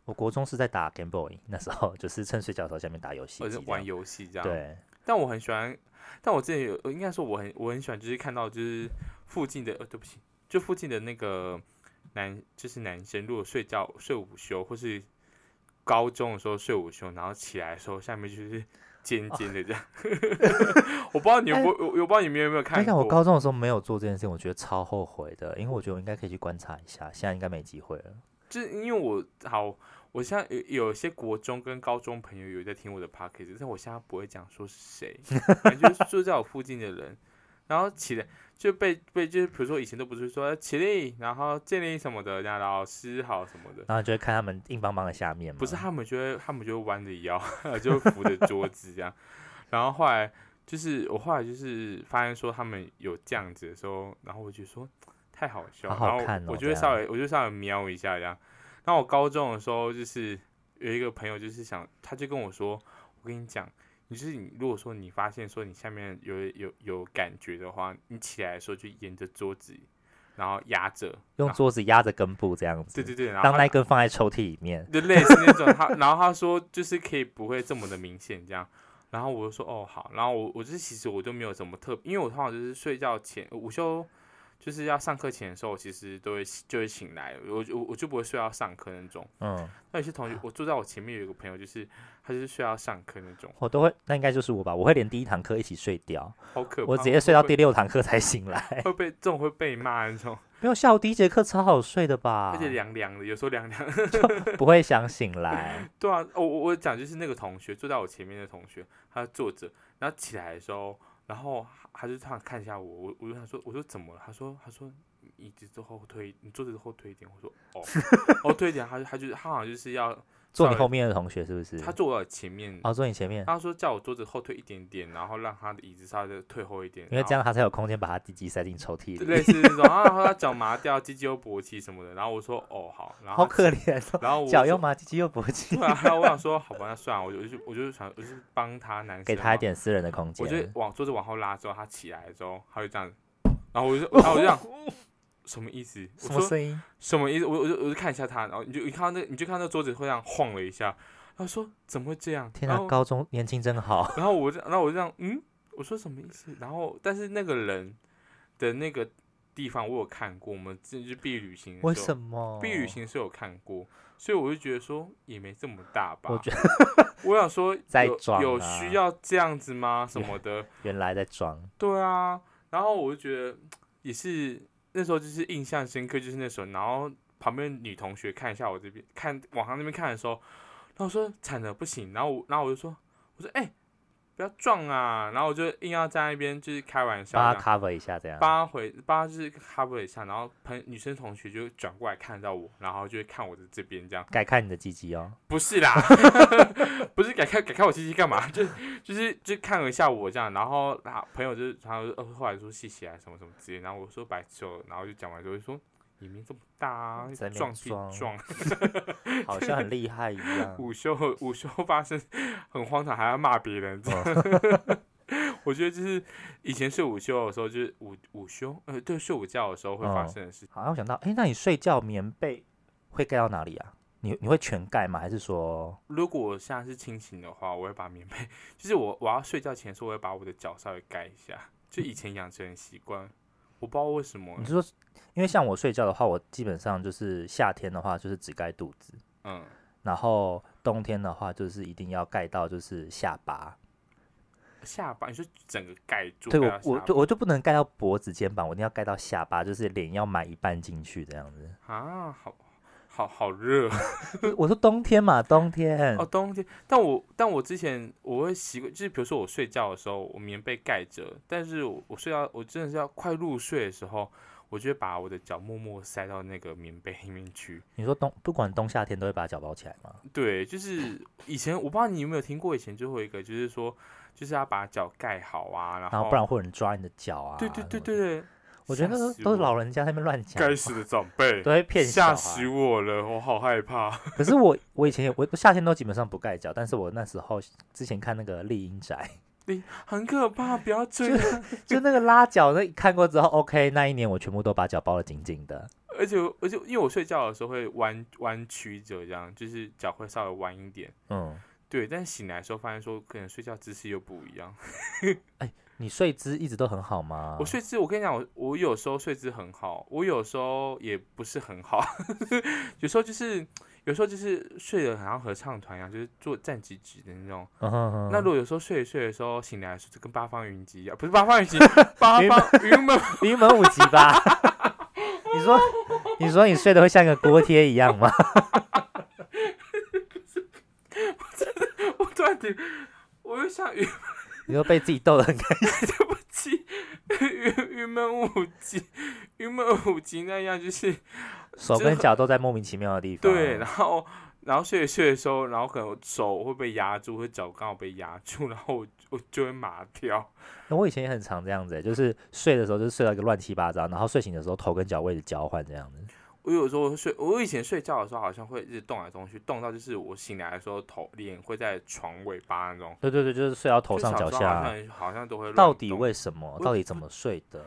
A: 我国中是在打 Game Boy，那时候就是趁睡觉的时候下面打游戏，
B: 或者玩游戏这样。
A: 对，
B: 但我很喜欢。但我之前有，应该说我很我很喜欢，就是看到就是附近的，呃，对不起，就附近的那个男，就是男生，如果睡觉睡午休，或是高中的时候睡午休，然后起来的时候，下面就是尖尖的这样。我不知道你有不，我我不知道你们有没有看过。
A: 我高中的时候没有做这件事情，我觉得超后悔的，因为我觉得我应该可以去观察一下，现在应该没机会了。
B: 就是因为我好。我现在有有些国中跟高中朋友有在听我的 podcast，但我现在不会讲说是谁，反正就是住在我附近的人，然后起来就被被就是比如说以前都不是说起立，然后建立什么的，然后老师好什么的，
A: 然后就会看他们硬邦邦的下面，
B: 不是他们就会他们就会弯着腰，就扶着桌子这样，然后后来就是我后来就是发现说他们有这样子的时候，然后我就说太好笑，然后我就会稍微我就稍微瞄一下这样。那我高中的时候，就是有一个朋友，就是想，他就跟我说：“我跟你讲，你就是你，如果说你发现说你下面有有有感觉的话，你起来的时候就沿着桌子，然后压着，
A: 用桌子压着根部这样子。
B: 对对对，然
A: 后当那根放在抽屉里面，
B: 就类似那种。他然后他说，就是可以不会这么的明显这样。然后我就说，哦好。然后我我就是其实我就没有怎么特，因为我通常就是睡觉前午休。就是要上课前的时候，我其实都会就会醒来，我我我就不会睡到上课那种。嗯，那有些同学，我坐在我前面有一个朋友，就是他就是睡到上课那种。
A: 我都会，那应该就是我吧？我会连第一堂课一起睡掉，
B: 好可怕！
A: 我直接睡到第六堂课才醒来。
B: 会被这种会被骂那种。
A: 没有下午第一节课超好睡的吧？
B: 而且凉凉的，有时候凉凉就，
A: 不会想醒来。
B: 对啊，我我我讲就是那个同学坐在我前面的同学，他坐着，然后起来的时候。然后他就突然看一下我，我我就想说，我说怎么了？他说他说椅子之后推，你坐着后推一点。我说哦，后 推一点。他就他就他好像就是要。
A: 坐你后面的同学是不是？
B: 他坐我前面。
A: 哦，坐你前面。
B: 他说叫我桌子后退一点点，然后让他的椅子稍微退后一点，
A: 因为这样他才有空间把他鸡鸡塞进抽屉里。
B: 类似这种啊，他脚麻掉，鸡鸡又勃起什么的。然后我说哦好，然后
A: 好可怜。
B: 然后
A: 脚又麻，鸡鸡又勃起。
B: 然后我想说好吧，那算了，我就我就我就想我就帮他男生，
A: 给他一点私人的空间。
B: 我就往桌子往后拉之后，他起来之后，他就这样，然后我就然后我就这样。什么意思？
A: 什么声音？
B: 什么意思？我我就我就看一下他，然后你就你看到那，你就看到桌子会这样晃了一下。他说：“怎么会这样？
A: 天啊，高中年轻真好。”
B: 然后我就，然后我就这样，嗯，我说什么意思？然后，但是那个人的那个地方我有看过，我们这是毕业旅行。
A: 为什么？
B: 毕业旅行是有看过，所以我就觉得说也没这么大吧。
A: 我觉得，
B: 我想说，
A: 在
B: 装，有需要这样子吗？什么的？
A: 原来在装。
B: 对啊，然后我就觉得也是那时候就是印象深刻，就是那时候，然后旁边女同学看一下我这边，看往她那边看的时候。然后我说惨的不行，然后我然后我就说我说哎，不要撞啊！然后我就硬要在那边就是开玩笑，
A: 帮他 cover 一下这样，
B: 帮他回帮他就是 cover 一下，然后朋女生同学就转过来看到我，然后就会看我的这边这样，
A: 改看你的鸡鸡哦，
B: 不是啦，不是改看改看我鸡鸡干嘛？就就是就看了一下我这样，然后他朋友就是他呃后来说谢谢啊什么什么之类，然后我说白痴哦，然后就讲完之后就说。也没这么大啊，撞撞撞，
A: 好像很厉害一样。
B: 午休午休发生很荒唐，还要骂别人。我觉得就是以前睡午休的时候，就是午午休呃，对，睡午觉的时候会发生的事。
A: 好，我想到，哎，那你睡觉棉被会盖到哪里啊？你你会全盖吗？还是说，
B: 如果我现在是清醒的话，我会把棉被，就是我我要睡觉前说，我会把我的脚稍微盖一下，就以前养成习惯。我不知道为什么，
A: 你是说，因为像我睡觉的话，我基本上就是夏天的话就是只盖肚子，嗯，然后冬天的话就是一定要盖到就是下巴，
B: 下巴，你说整个盖住？
A: 对，我我就我就不能盖到脖子、肩膀，我一定要盖到下巴，就是脸要埋一半进去这样子
B: 啊，好。好好热，
A: 我说冬天嘛，冬天
B: 哦，冬天。但我但我之前我会习惯，就是比如说我睡觉的时候，我棉被盖着，但是我我睡到，我真的是要快入睡的时候，我就会把我的脚默默塞到那个棉被里面去。
A: 你说冬不管冬夏天都会把脚包起来吗？
B: 对，就是以前我不知道你有没有听过，以前最后一个就是说，就是要把脚盖好啊，然后
A: 不然会有人抓你的脚啊。
B: 对对对对对。
A: 我觉得那都都是老人家在那边乱讲，
B: 该死的长辈
A: 都会骗
B: 吓死我了，我好害怕。
A: 可是我我以前我夏天都基本上不盖脚，但是我那时候之前看那个丽英宅，你
B: 很可怕，不要追。
A: 就那个拉脚那看过之后，OK，那一年我全部都把脚包的紧紧的，
B: 而且而且因为我睡觉的时候会弯弯曲着，这样就是脚会稍微弯一点，嗯，对。但醒来的时候发现说，可能睡觉姿势又不一样，
A: 哎。你睡姿一直都很好吗？
B: 我睡姿，我跟你讲，我我有时候睡姿很好，我有时候也不是很好，有时候就是有时候就是睡得好像合唱团一样，就是坐站直直的那种。那如果有时候睡睡的时候醒来的时候，就跟八方云集一样，不是八方云集，八方云门
A: 云门五集吧？你说你说你睡得会像个锅贴一样吗？
B: 我突然觉我又像云。
A: 你又被自己逗得很开心。
B: 对不起，云云门舞集，云门舞集那样就是
A: 手跟脚都在莫名其妙的地
B: 方。对，然后然后睡睡的时候，然后可能手会被压住，或脚刚好被压住，然后我我就会麻掉。
A: 那我以前也很常这样子，就是睡的时候就睡到一个乱七八糟，然后睡醒的时候头跟脚位置交换这样子。
B: 我有时候睡，我以前睡觉的时候好像会一直动来动去，动到就是我醒来的时候头脸会在床尾巴那种。
A: 对对对，就是睡到头上脚下，
B: 好像好像都会。
A: 到底为什么？到底怎么睡的？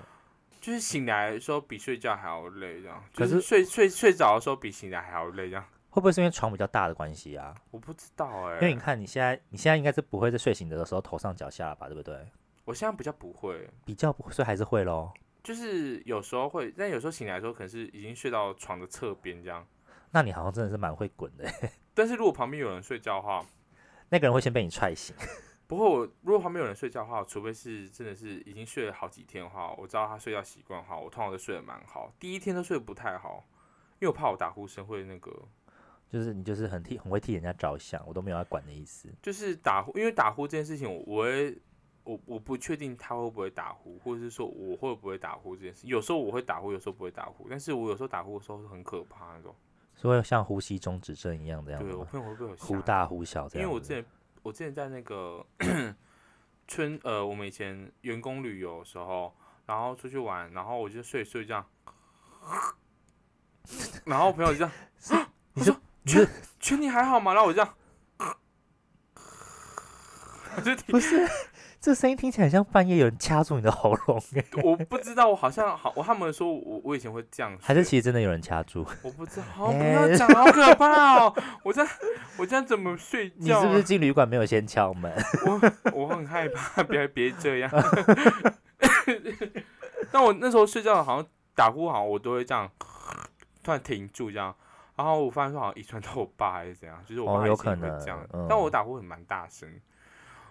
B: 就是醒来的时候比睡觉还要累，这样。可是睡睡睡着的时候比醒来还要累，这样。
A: 会不会是因为床比较大的关系啊？
B: 我不知道哎。
A: 因为你看你现在，你现在应该是不会在睡醒的时候头上脚下了吧？对不对？
B: 我现在比较不会，
A: 比较不会，所以还是会喽。
B: 就是有时候会，但有时候醒来的时候，可能是已经睡到床的侧边这样。
A: 那你好像真的是蛮会滚的。
B: 但是如果旁边有人睡觉的话，
A: 那个人会先被你踹醒。
B: 不过我如果旁边有人睡觉的话，除非是真的是已经睡了好几天的话，我知道他睡觉习惯好，我通常都睡得蛮好。第一天都睡得不太好，因为我怕我打呼声会那个。
A: 就是你就是很替很会替人家着想，我都没有要管的意思。
B: 就是打呼，因为打呼这件事情，我会。我我不确定他会不会打呼，或者是说我会不会打呼这件事。有时候我会打呼，有时候不会打呼。但是我有时候打呼的时候是很可怕那种，
A: 是会像呼吸中止症一样的样子。
B: 对我朋友会不会有
A: 忽大忽小这
B: 样？因为我之前我之前在那个 春呃，我们以前员工旅游的时候，然后出去玩，然后我就睡睡这样，然后朋友就这样，你说圈圈你还好吗？然后我这样，
A: 不是。这声音听起来像半夜有人掐住你的喉咙哎！
B: 我不知道，我好像好，我他们说我我以前会这样，
A: 还是其实真的有人掐住？
B: 我不知道，好 不要讲，好可怕哦！我在我这样怎么睡觉？
A: 你是不是进旅馆没有先敲门？
B: 我我很害怕，别别这样。但我那时候睡觉好像打呼，好像我都会这样突然停住这样，然后我发现说好像遗传到我爸还是怎样，就是我爸
A: 有可能
B: 这样，但我打呼很蛮大声。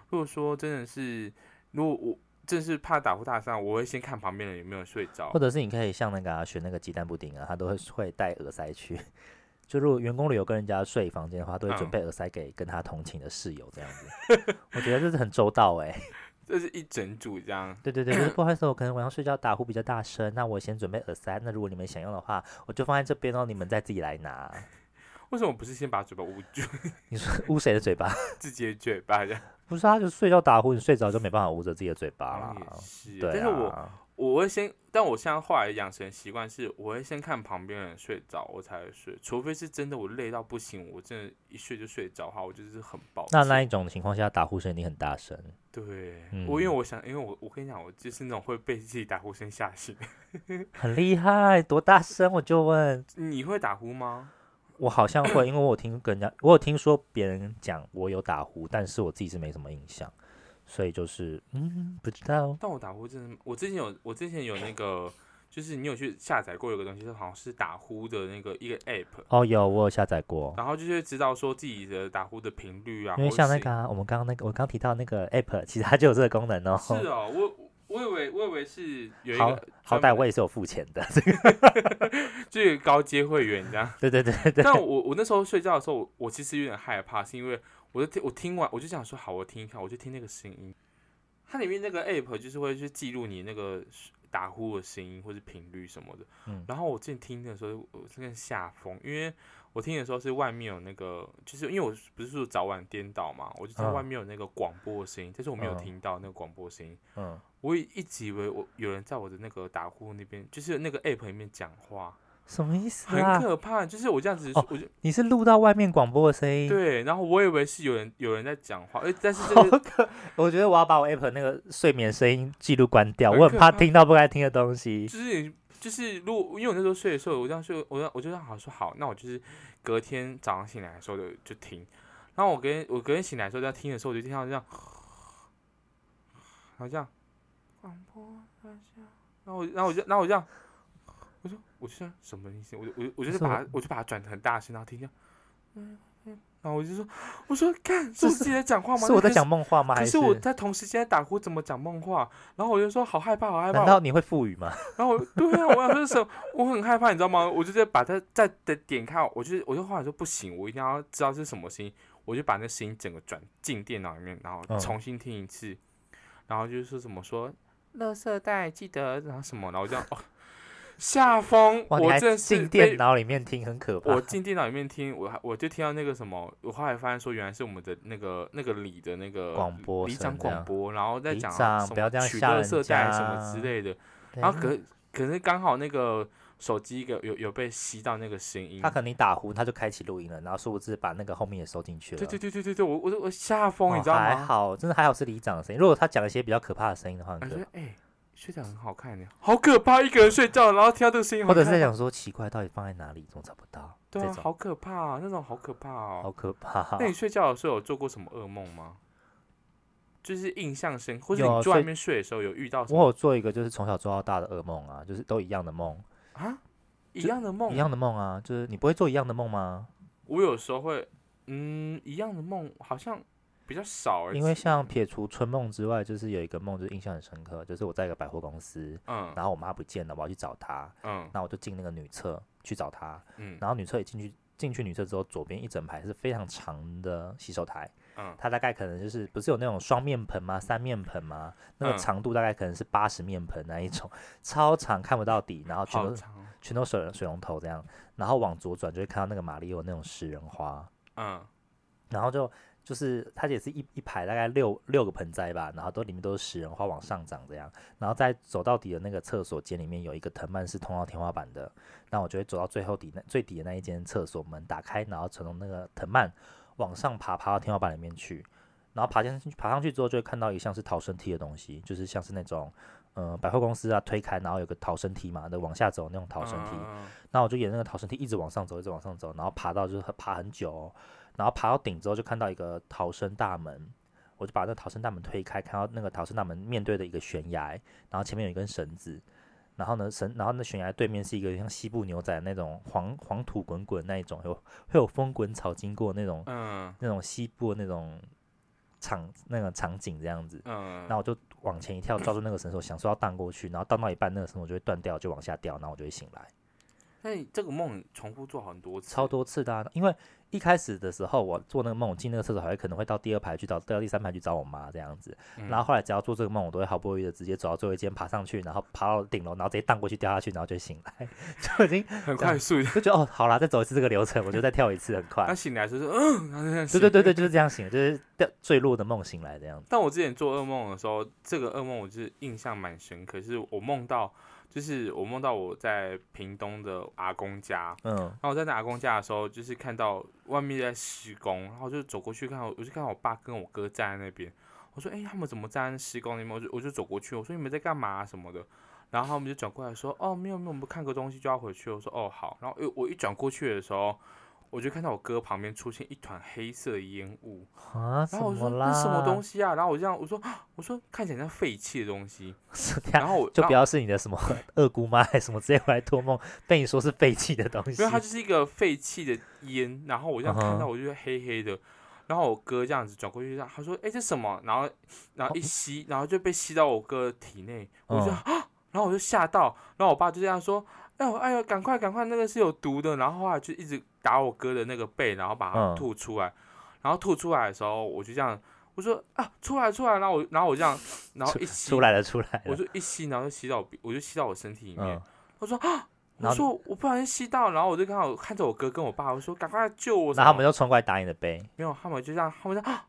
B: 如果说真的是，如果我真是怕打呼大声，我会先看旁边人有没有睡着，
A: 或者是你可以像那个选那个鸡蛋布丁啊，他都会会带耳塞去，就如果员工旅游跟人家睡房间的话，都会准备耳塞给跟他同寝的室友这样子。我觉得这是很周到哎。
B: 这是一整组这样。
A: 对对对，不好意思，我可能晚上睡觉打呼比较大声，那我先准备耳塞。那如果你们想用的话，我就放在这边哦，你们再自己来拿。
B: 为什么不是先把嘴巴捂住？
A: 你说捂谁的嘴巴？
B: 自己的嘴巴这样。
A: 不是，他就睡觉打呼，你睡着就没办法捂着自己的嘴巴了。
B: 是，
A: 但
B: 是我我会先，但我现在后来养成习惯是，我会先看旁边人睡着，我才会睡。除非是真的我累到不行，我真的一睡就睡着哈，我就是很爆。
A: 那那一种情况下，打呼声一定很大声。
B: 对，我因为我想，因为我我跟你讲，我就是那种会被自己打呼声吓醒。
A: 很厉害，多大声？我就问，
B: 你会打呼吗？
A: 我好像会，因为我听跟人家，我有听说别人讲我有打呼，但是我自己是没什么印象，所以就是嗯，不知道。
B: 但我打呼真的，我之前有，我之前有那个，就是你有去下载过有个东西，是好像是打呼的那个一个 app。
A: 哦，有，我有下载过。
B: 然后就是知道说自己的打呼的频率啊。
A: 因为像那个我们刚刚那个我刚提到那个 app，其实它就有这个功能哦。
B: 是哦，我。我以为我以为是有一
A: 个，好歹我也是有付钱的，这
B: 个 就有高阶会员这样。
A: 对对对对。
B: 但我我那时候睡觉的时候，我我其实有点害怕，是因为我就听我听完我就想说好，我听一看，我就听那个声音。它里面那个 app 就是会去记录你那个打呼的声音或是频率什么的。嗯。然后我之前听的时候，我真的吓疯，因为。我听的时候是外面有那个，就是因为我不是说早晚颠倒嘛，我就在外面有那个广播的声音，但是我没有听到那个广播声音。嗯，我一直以为我有人在我的那个打呼那边，就是那个 app 里面讲话，
A: 什么意思？
B: 很可怕，就是我这样子，我就
A: 你是录到外面广播的声音，
B: 对，然后我以为是有人有人在讲话，哎，但是这个，
A: 我觉得我要把我 app 那个睡眠声音记录关掉，我很怕听到不该听的东西，
B: 就是。就是如果因为我那时候睡的时候，我这样睡，我我就让好说好，那我就是隔天早上醒来的时候就就听，然后我隔天我隔天醒来的时候在听的时候，我就听到这样，然后这样，广播然后我然后我就然后我这样，我说我说什么意思？我就我我就是把它我就把它转成很大声，然后听见，嗯嗯。然后我就说：“我说，看是我自己在讲话吗？
A: 是我在讲梦话吗？
B: 可是我在同时间打呼，怎么讲梦话？然后我就说好害怕，好害怕。
A: 难道你会腹语吗？
B: 然后我对啊，我想说什么？我很害怕，你知道吗？我就在把它再的点开，我就我就后来说不行，我一定要知道是什么声音，我就把那声音整个转进电脑里面，然后重新听一次，然后就是说什么说，垃圾袋记得然后什么，然后这样哦。”下风，我这
A: 进电脑里面听很可怕。
B: 我进电脑里面听，我还我就听到那个什么，我后来发现说，原来是我们的那个那个里的那个
A: 广播，
B: 里长广播，然后再讲
A: 什么
B: 取乐色袋什么之类的。然后可可是刚好那个手机有有有被吸到那个声音，
A: 他可能你打呼，他就开启录音了，然后殊不知把那个后面也收进去了。
B: 对对对对对对，我我我吓疯，你知道吗？
A: 还好，真的还好是里长的声音。如果他讲一些比较可怕的声音的话，
B: 感觉哎。睡觉很好看呢，好可怕！一个人睡觉，然后听到这个声音，
A: 或者是在想说奇怪，到底放在哪里，总找不到。
B: 对啊，好可怕啊，那种好可怕哦，
A: 好可怕。
B: 那你睡觉的时候有做过什么噩梦吗？就是印象深，或者你在外面睡的时候有遇到？
A: 我有做一个，就是从小做到大的噩梦啊，就是都一样的梦
B: 啊，一样的梦，
A: 一样的梦啊，就是你不会做一样的梦吗？
B: 我有时候会，嗯，一样的梦好像。比较少，
A: 因为像撇除春梦之外，就是有一个梦，就是印象很深刻，就是我在一个百货公司，嗯，然后我妈不见了，我要去找她，嗯，那我就进那个女厕去找她，嗯，然后女厕一进去，进去女厕之后，左边一整排是非常长的洗手台，嗯，它大概可能就是不是有那种双面盆吗？三面盆吗？那个长度大概可能是八十面盆那一种，超长看不到底，然后全都全都水水龙头这样，然后往左转就会看到那个马里奥那种食人花，嗯，然后就。就是它也是一一排大概六六个盆栽吧，然后都里面都是食人花往上涨这样，然后在走到底的那个厕所间里面有一个藤蔓是通到天花板的，那我就会走到最后底那最底的那一间厕所门打开，然后从那个藤蔓往上爬，爬到天花板里面去，然后爬进去爬上去之后就会看到一项是逃生梯的东西，就是像是那种嗯百货公司啊推开然后有个逃生梯嘛，的往下走那种逃生梯，那我就沿那个逃生梯一直往上走，一直往上走，然后爬到就是爬很久。然后爬到顶之后，就看到一个逃生大门，我就把那逃生大门推开，看到那个逃生大门面对的一个悬崖，然后前面有一根绳子，然后呢神，然后那悬崖对面是一个像西部牛仔那种黄黄土滚滚那一种，有会有风滚草经过那种，嗯，那种西部那种场那个场景这样子，嗯，然后我就往前一跳，抓住那个绳索，想说要荡过去，然后荡到一半，那个绳索就会断掉，就往下掉，然后我就会醒来。
B: 但这个梦重复做很多次，
A: 超多次的。因为一开始的时候，我做那个梦，进那个厕所还会可能会到第二排去找，到第三排去找我妈这样子。然后后来只要做这个梦，我都会毫不犹豫的直接走到最后一间，爬上去，然后爬到顶楼，然后直接荡过去掉下去，然后就醒来，就已经
B: 很快速，
A: 就觉得哦，好啦，再走一次这个流程，我就再跳一次，很快。
B: 他醒来就是嗯，
A: 对对对对，就是这样醒，就是掉坠落的梦醒来的样子。
B: 但我之前做噩梦的时候，这个噩梦我就是印象蛮深刻，是我梦到。就是我梦到我在屏东的阿公家，嗯，然后我在那阿公家的时候，就是看到外面在施工，然后就走过去看，我就看到我爸跟我哥站在那边，我说，哎，他们怎么站在施工那边？我就我就走过去，我说你们在干嘛什么的，然后他们就转过来说，哦，没有没有，我们看个东西就要回去。我说，哦好，然后我一转过去的时候。我就看到我哥旁边出现一团黑色的烟雾
A: 啊，
B: 然后我说那什么东西啊？然后我这样我说我说看起来像废弃的东西，然后我
A: 就不要是你的什么 二姑妈还是什么直接回来托梦被你说是废弃的东西，
B: 因为它就是一个废弃的烟，然后我这样看到我就黑黑的，然后我哥这样子转过去，他说哎这什么？然后然后一吸，然后就被吸到我哥体内，我就啊，然后我就吓到，然后我爸就这样说。哎呦哎呦，赶快赶快，那个是有毒的。然后后来就一直打我哥的那个背，然后把它吐出来。然后吐出来的时候，我就这样，我说啊，出来出来。然后我然后我这样，然后一吸
A: 出来了出来。
B: 我就一吸，然后就吸到，我就吸到我身体里面。我说啊，我说我不小心吸到，然后我就刚好看着我哥跟我爸，我说赶快救我。
A: 然后他们就冲过来打你的背。
B: 没有，他们就这样，他们就啊，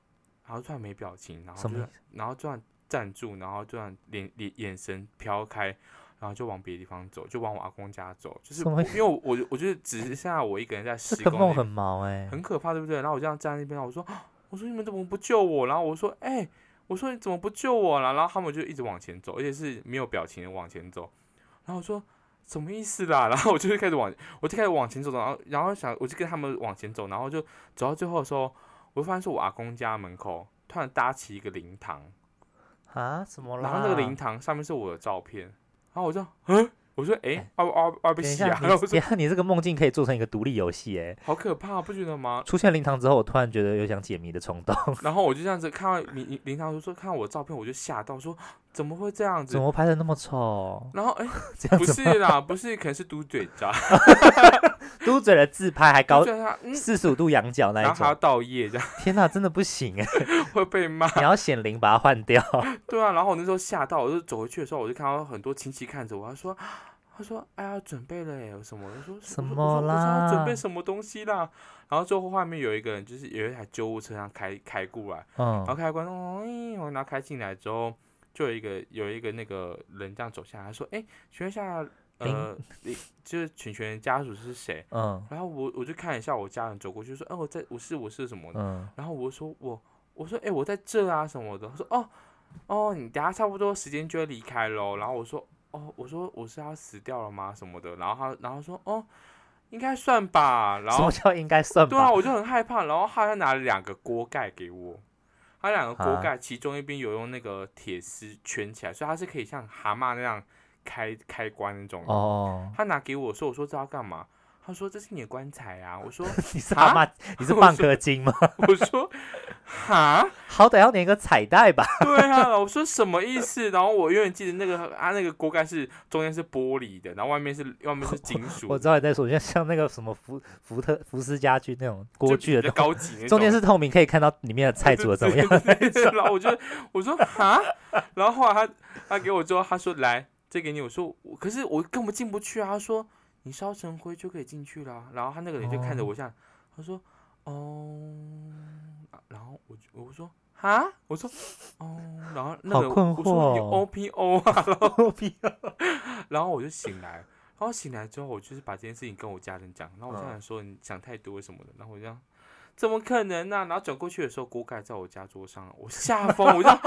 B: 然后突然没表情，然后就然后突然站住，然后突然脸脸眼神飘开。然后就往别的地方走，就往我阿公家走，就是因为我我觉得只剩下我一个人在施工，
A: 梦很毛哎，
B: 很可怕，对不对？然后我这样站在那边，我说我说你们怎么不救我？然后我说哎，我说你怎么不救我了？然后他们就一直往前走，而且是没有表情的往前走。然后我说什么意思啦？然后我就开始往，我就开始往前走，然后然后想我就跟他们往前走，然后就走到最后的时候，我就发现是我阿公家门口突然搭起一个灵堂
A: 啊，什么？
B: 然后那个灵堂上面是我的照片。然后我就，嗯，我说，哎，二二二被洗啊！然后我说，
A: 你这个梦境可以做成一个独立游戏，哎，
B: 好可怕，不觉得吗？
A: 出现灵堂之后，我突然觉得有想解谜的冲动。
B: 然后我就这样子看到灵灵堂，就说看到我的照片，我就吓到，说怎么会这样子？
A: 怎么拍的那么丑？
B: 然后，哎，不是啦，不是，可能是嘟嘴渣。
A: 嘟嘴的自拍还高四十五度仰角那一种，
B: 还要倒液这样。
A: 天哪，真的不行哎，
B: 会被骂。
A: 你要显灵把它换掉。
B: 对啊，然后我那时候吓到，我就走回去的时候，我就看到很多亲戚看着我，他说，他说，哎呀，准备了有，什么？我说
A: 什么啦？
B: 准备什么东西啦？然后最后画面有一个人，就是有一台救护车上开开过来，嗯，然后开关，哦，然后开进来之后，就有一个有一个那个人这样走下来，他说，哎，请问一下。呃，你就是群群家属是谁？嗯，然后我我就看一下我家人走过去说，哦，我在我是我是什么的？嗯，然后我说我我说哎我在这啊什么的，他说哦哦你等下差不多时间就要离开喽。然后我说哦我说我是要死掉了吗什么的？然后他然后说哦应该算吧。然后什
A: 么叫应该算？
B: 对啊，我就很害怕。然后他还拿了两个锅盖给我，他两个锅盖其中一边有用那个铁丝圈起来，所以它是可以像蛤蟆那样。开开关那种哦，他拿给我说，我说这要干嘛？他说这是你的棺材啊。我说
A: 你是蛤蟆，你是半颗金吗？
B: 我说哈，
A: 好歹要连个彩带吧。
B: 对啊，我说什么意思？然后我永远记得那个啊，那个锅盖是中间是玻璃的，然后外面是外面是金属。
A: 我知道你在说，像像那个什么福福特福斯家具那种锅具的
B: 高级，
A: 中间是透明，可以看到里面的菜煮的怎么样。
B: 然后我就我说哈，然后后来他他给我之后，他说来。这给你，我说我，可是我根本进不去啊。他说你烧成灰就可以进去了。然后他那个人就看着我，像他说哦，然后我就我说啊，我说哦，然后那个我说你 O P O 啊，O P O，然后我就醒来，然后醒来之后我就是把这件事情跟我家人讲，然后我家人说你想太多什么的，然后我这样怎么可能呢？然后转过去的时候锅盖在我家桌上，我吓疯，我就啊，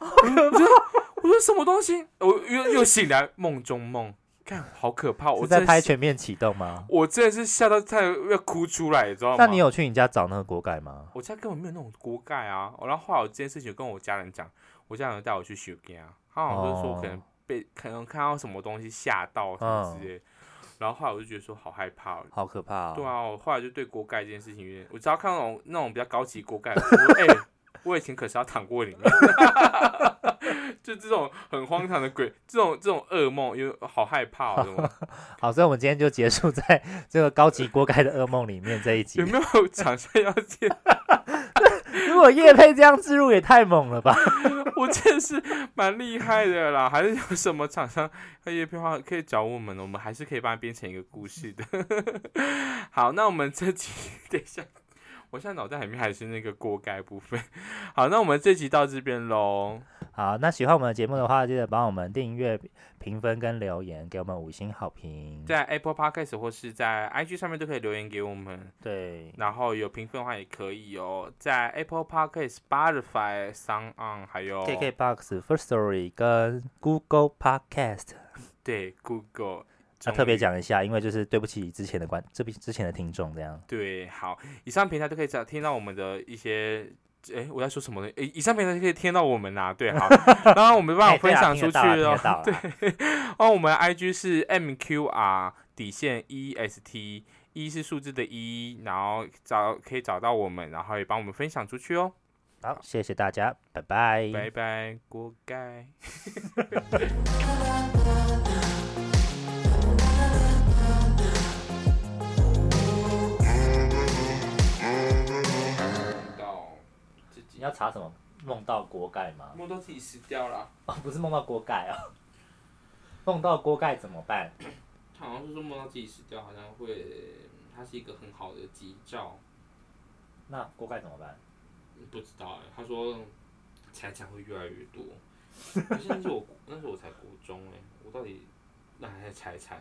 B: 我我说什么东西？我又又醒来，梦中梦，看好可怕！我
A: 在拍全面启动吗？
B: 我真的是吓到快要哭出来，你知道吗？
A: 那你有去你家找那个锅盖吗？
B: 我家根本没有那种锅盖啊！然后后来我这件事情跟我家人讲，我家人带我去修家，他好像是说可能被可能看到什么东西吓到什么之类。然后后来我就觉得说好害怕，
A: 好可怕。
B: 对啊，我后来就对锅盖这件事情有点，我只要看那种那种比较高级锅盖，我说 哎。我以前可是要躺过里面，就这种很荒唐的鬼，这种这种噩梦，又好害怕哦。
A: 好，所以我们今天就结束在这个高级锅盖的噩梦里面这一集。
B: 有没有 厂商要接？
A: 如果叶佩这样植入也太猛了吧！
B: 我真的是蛮厉害的啦，还是有什么厂商要叶佩的话可以找我们，我们还是可以帮他编成一个故事的。好，那我们这集等一下。我现在脑袋里面还是那个锅盖部分。好，那我们这集到这边喽。
A: 好，那喜欢我们的节目的话，记得帮我们订阅、评分跟留言，给我们五星好评。
B: 在 Apple Podcast 或是在 IG 上面都可以留言给我们。
A: 对，
B: 然后有评分的话也可以哦，在 Apple Podcast、Spotify、Sound On 还有
A: KKBox、First Story 跟 Google Podcast。
B: 对，Google。
A: 要特别讲一下，因为就是对不起之前的观，这边之前的听众这样。
B: 对，好，以上平台都可以找听到我们的一些，哎，我在说什么呢？哎，以上平台可以听到我们呐。对，好，当然我没办法分享出去
A: 哦。
B: 对，哦，我们 IG 是 MQR 底线 EST，一是数字的一，然后找可以找到我们，然后也帮我们分享出去哦。
A: 好，谢谢大家，拜拜，
B: 拜拜，锅盖。
A: 要查什么？梦到锅盖吗？
B: 梦到自己死掉了。
A: 哦，不是梦到锅盖啊。梦到锅盖怎么办？
B: 好像是说梦到自己死掉，好像会，它是一个很好的吉兆。
A: 那锅盖怎么办？
B: 不知道哎。他说财产会越来越多。可是那是我，那时候我才国中哎，我到底哪来的财产？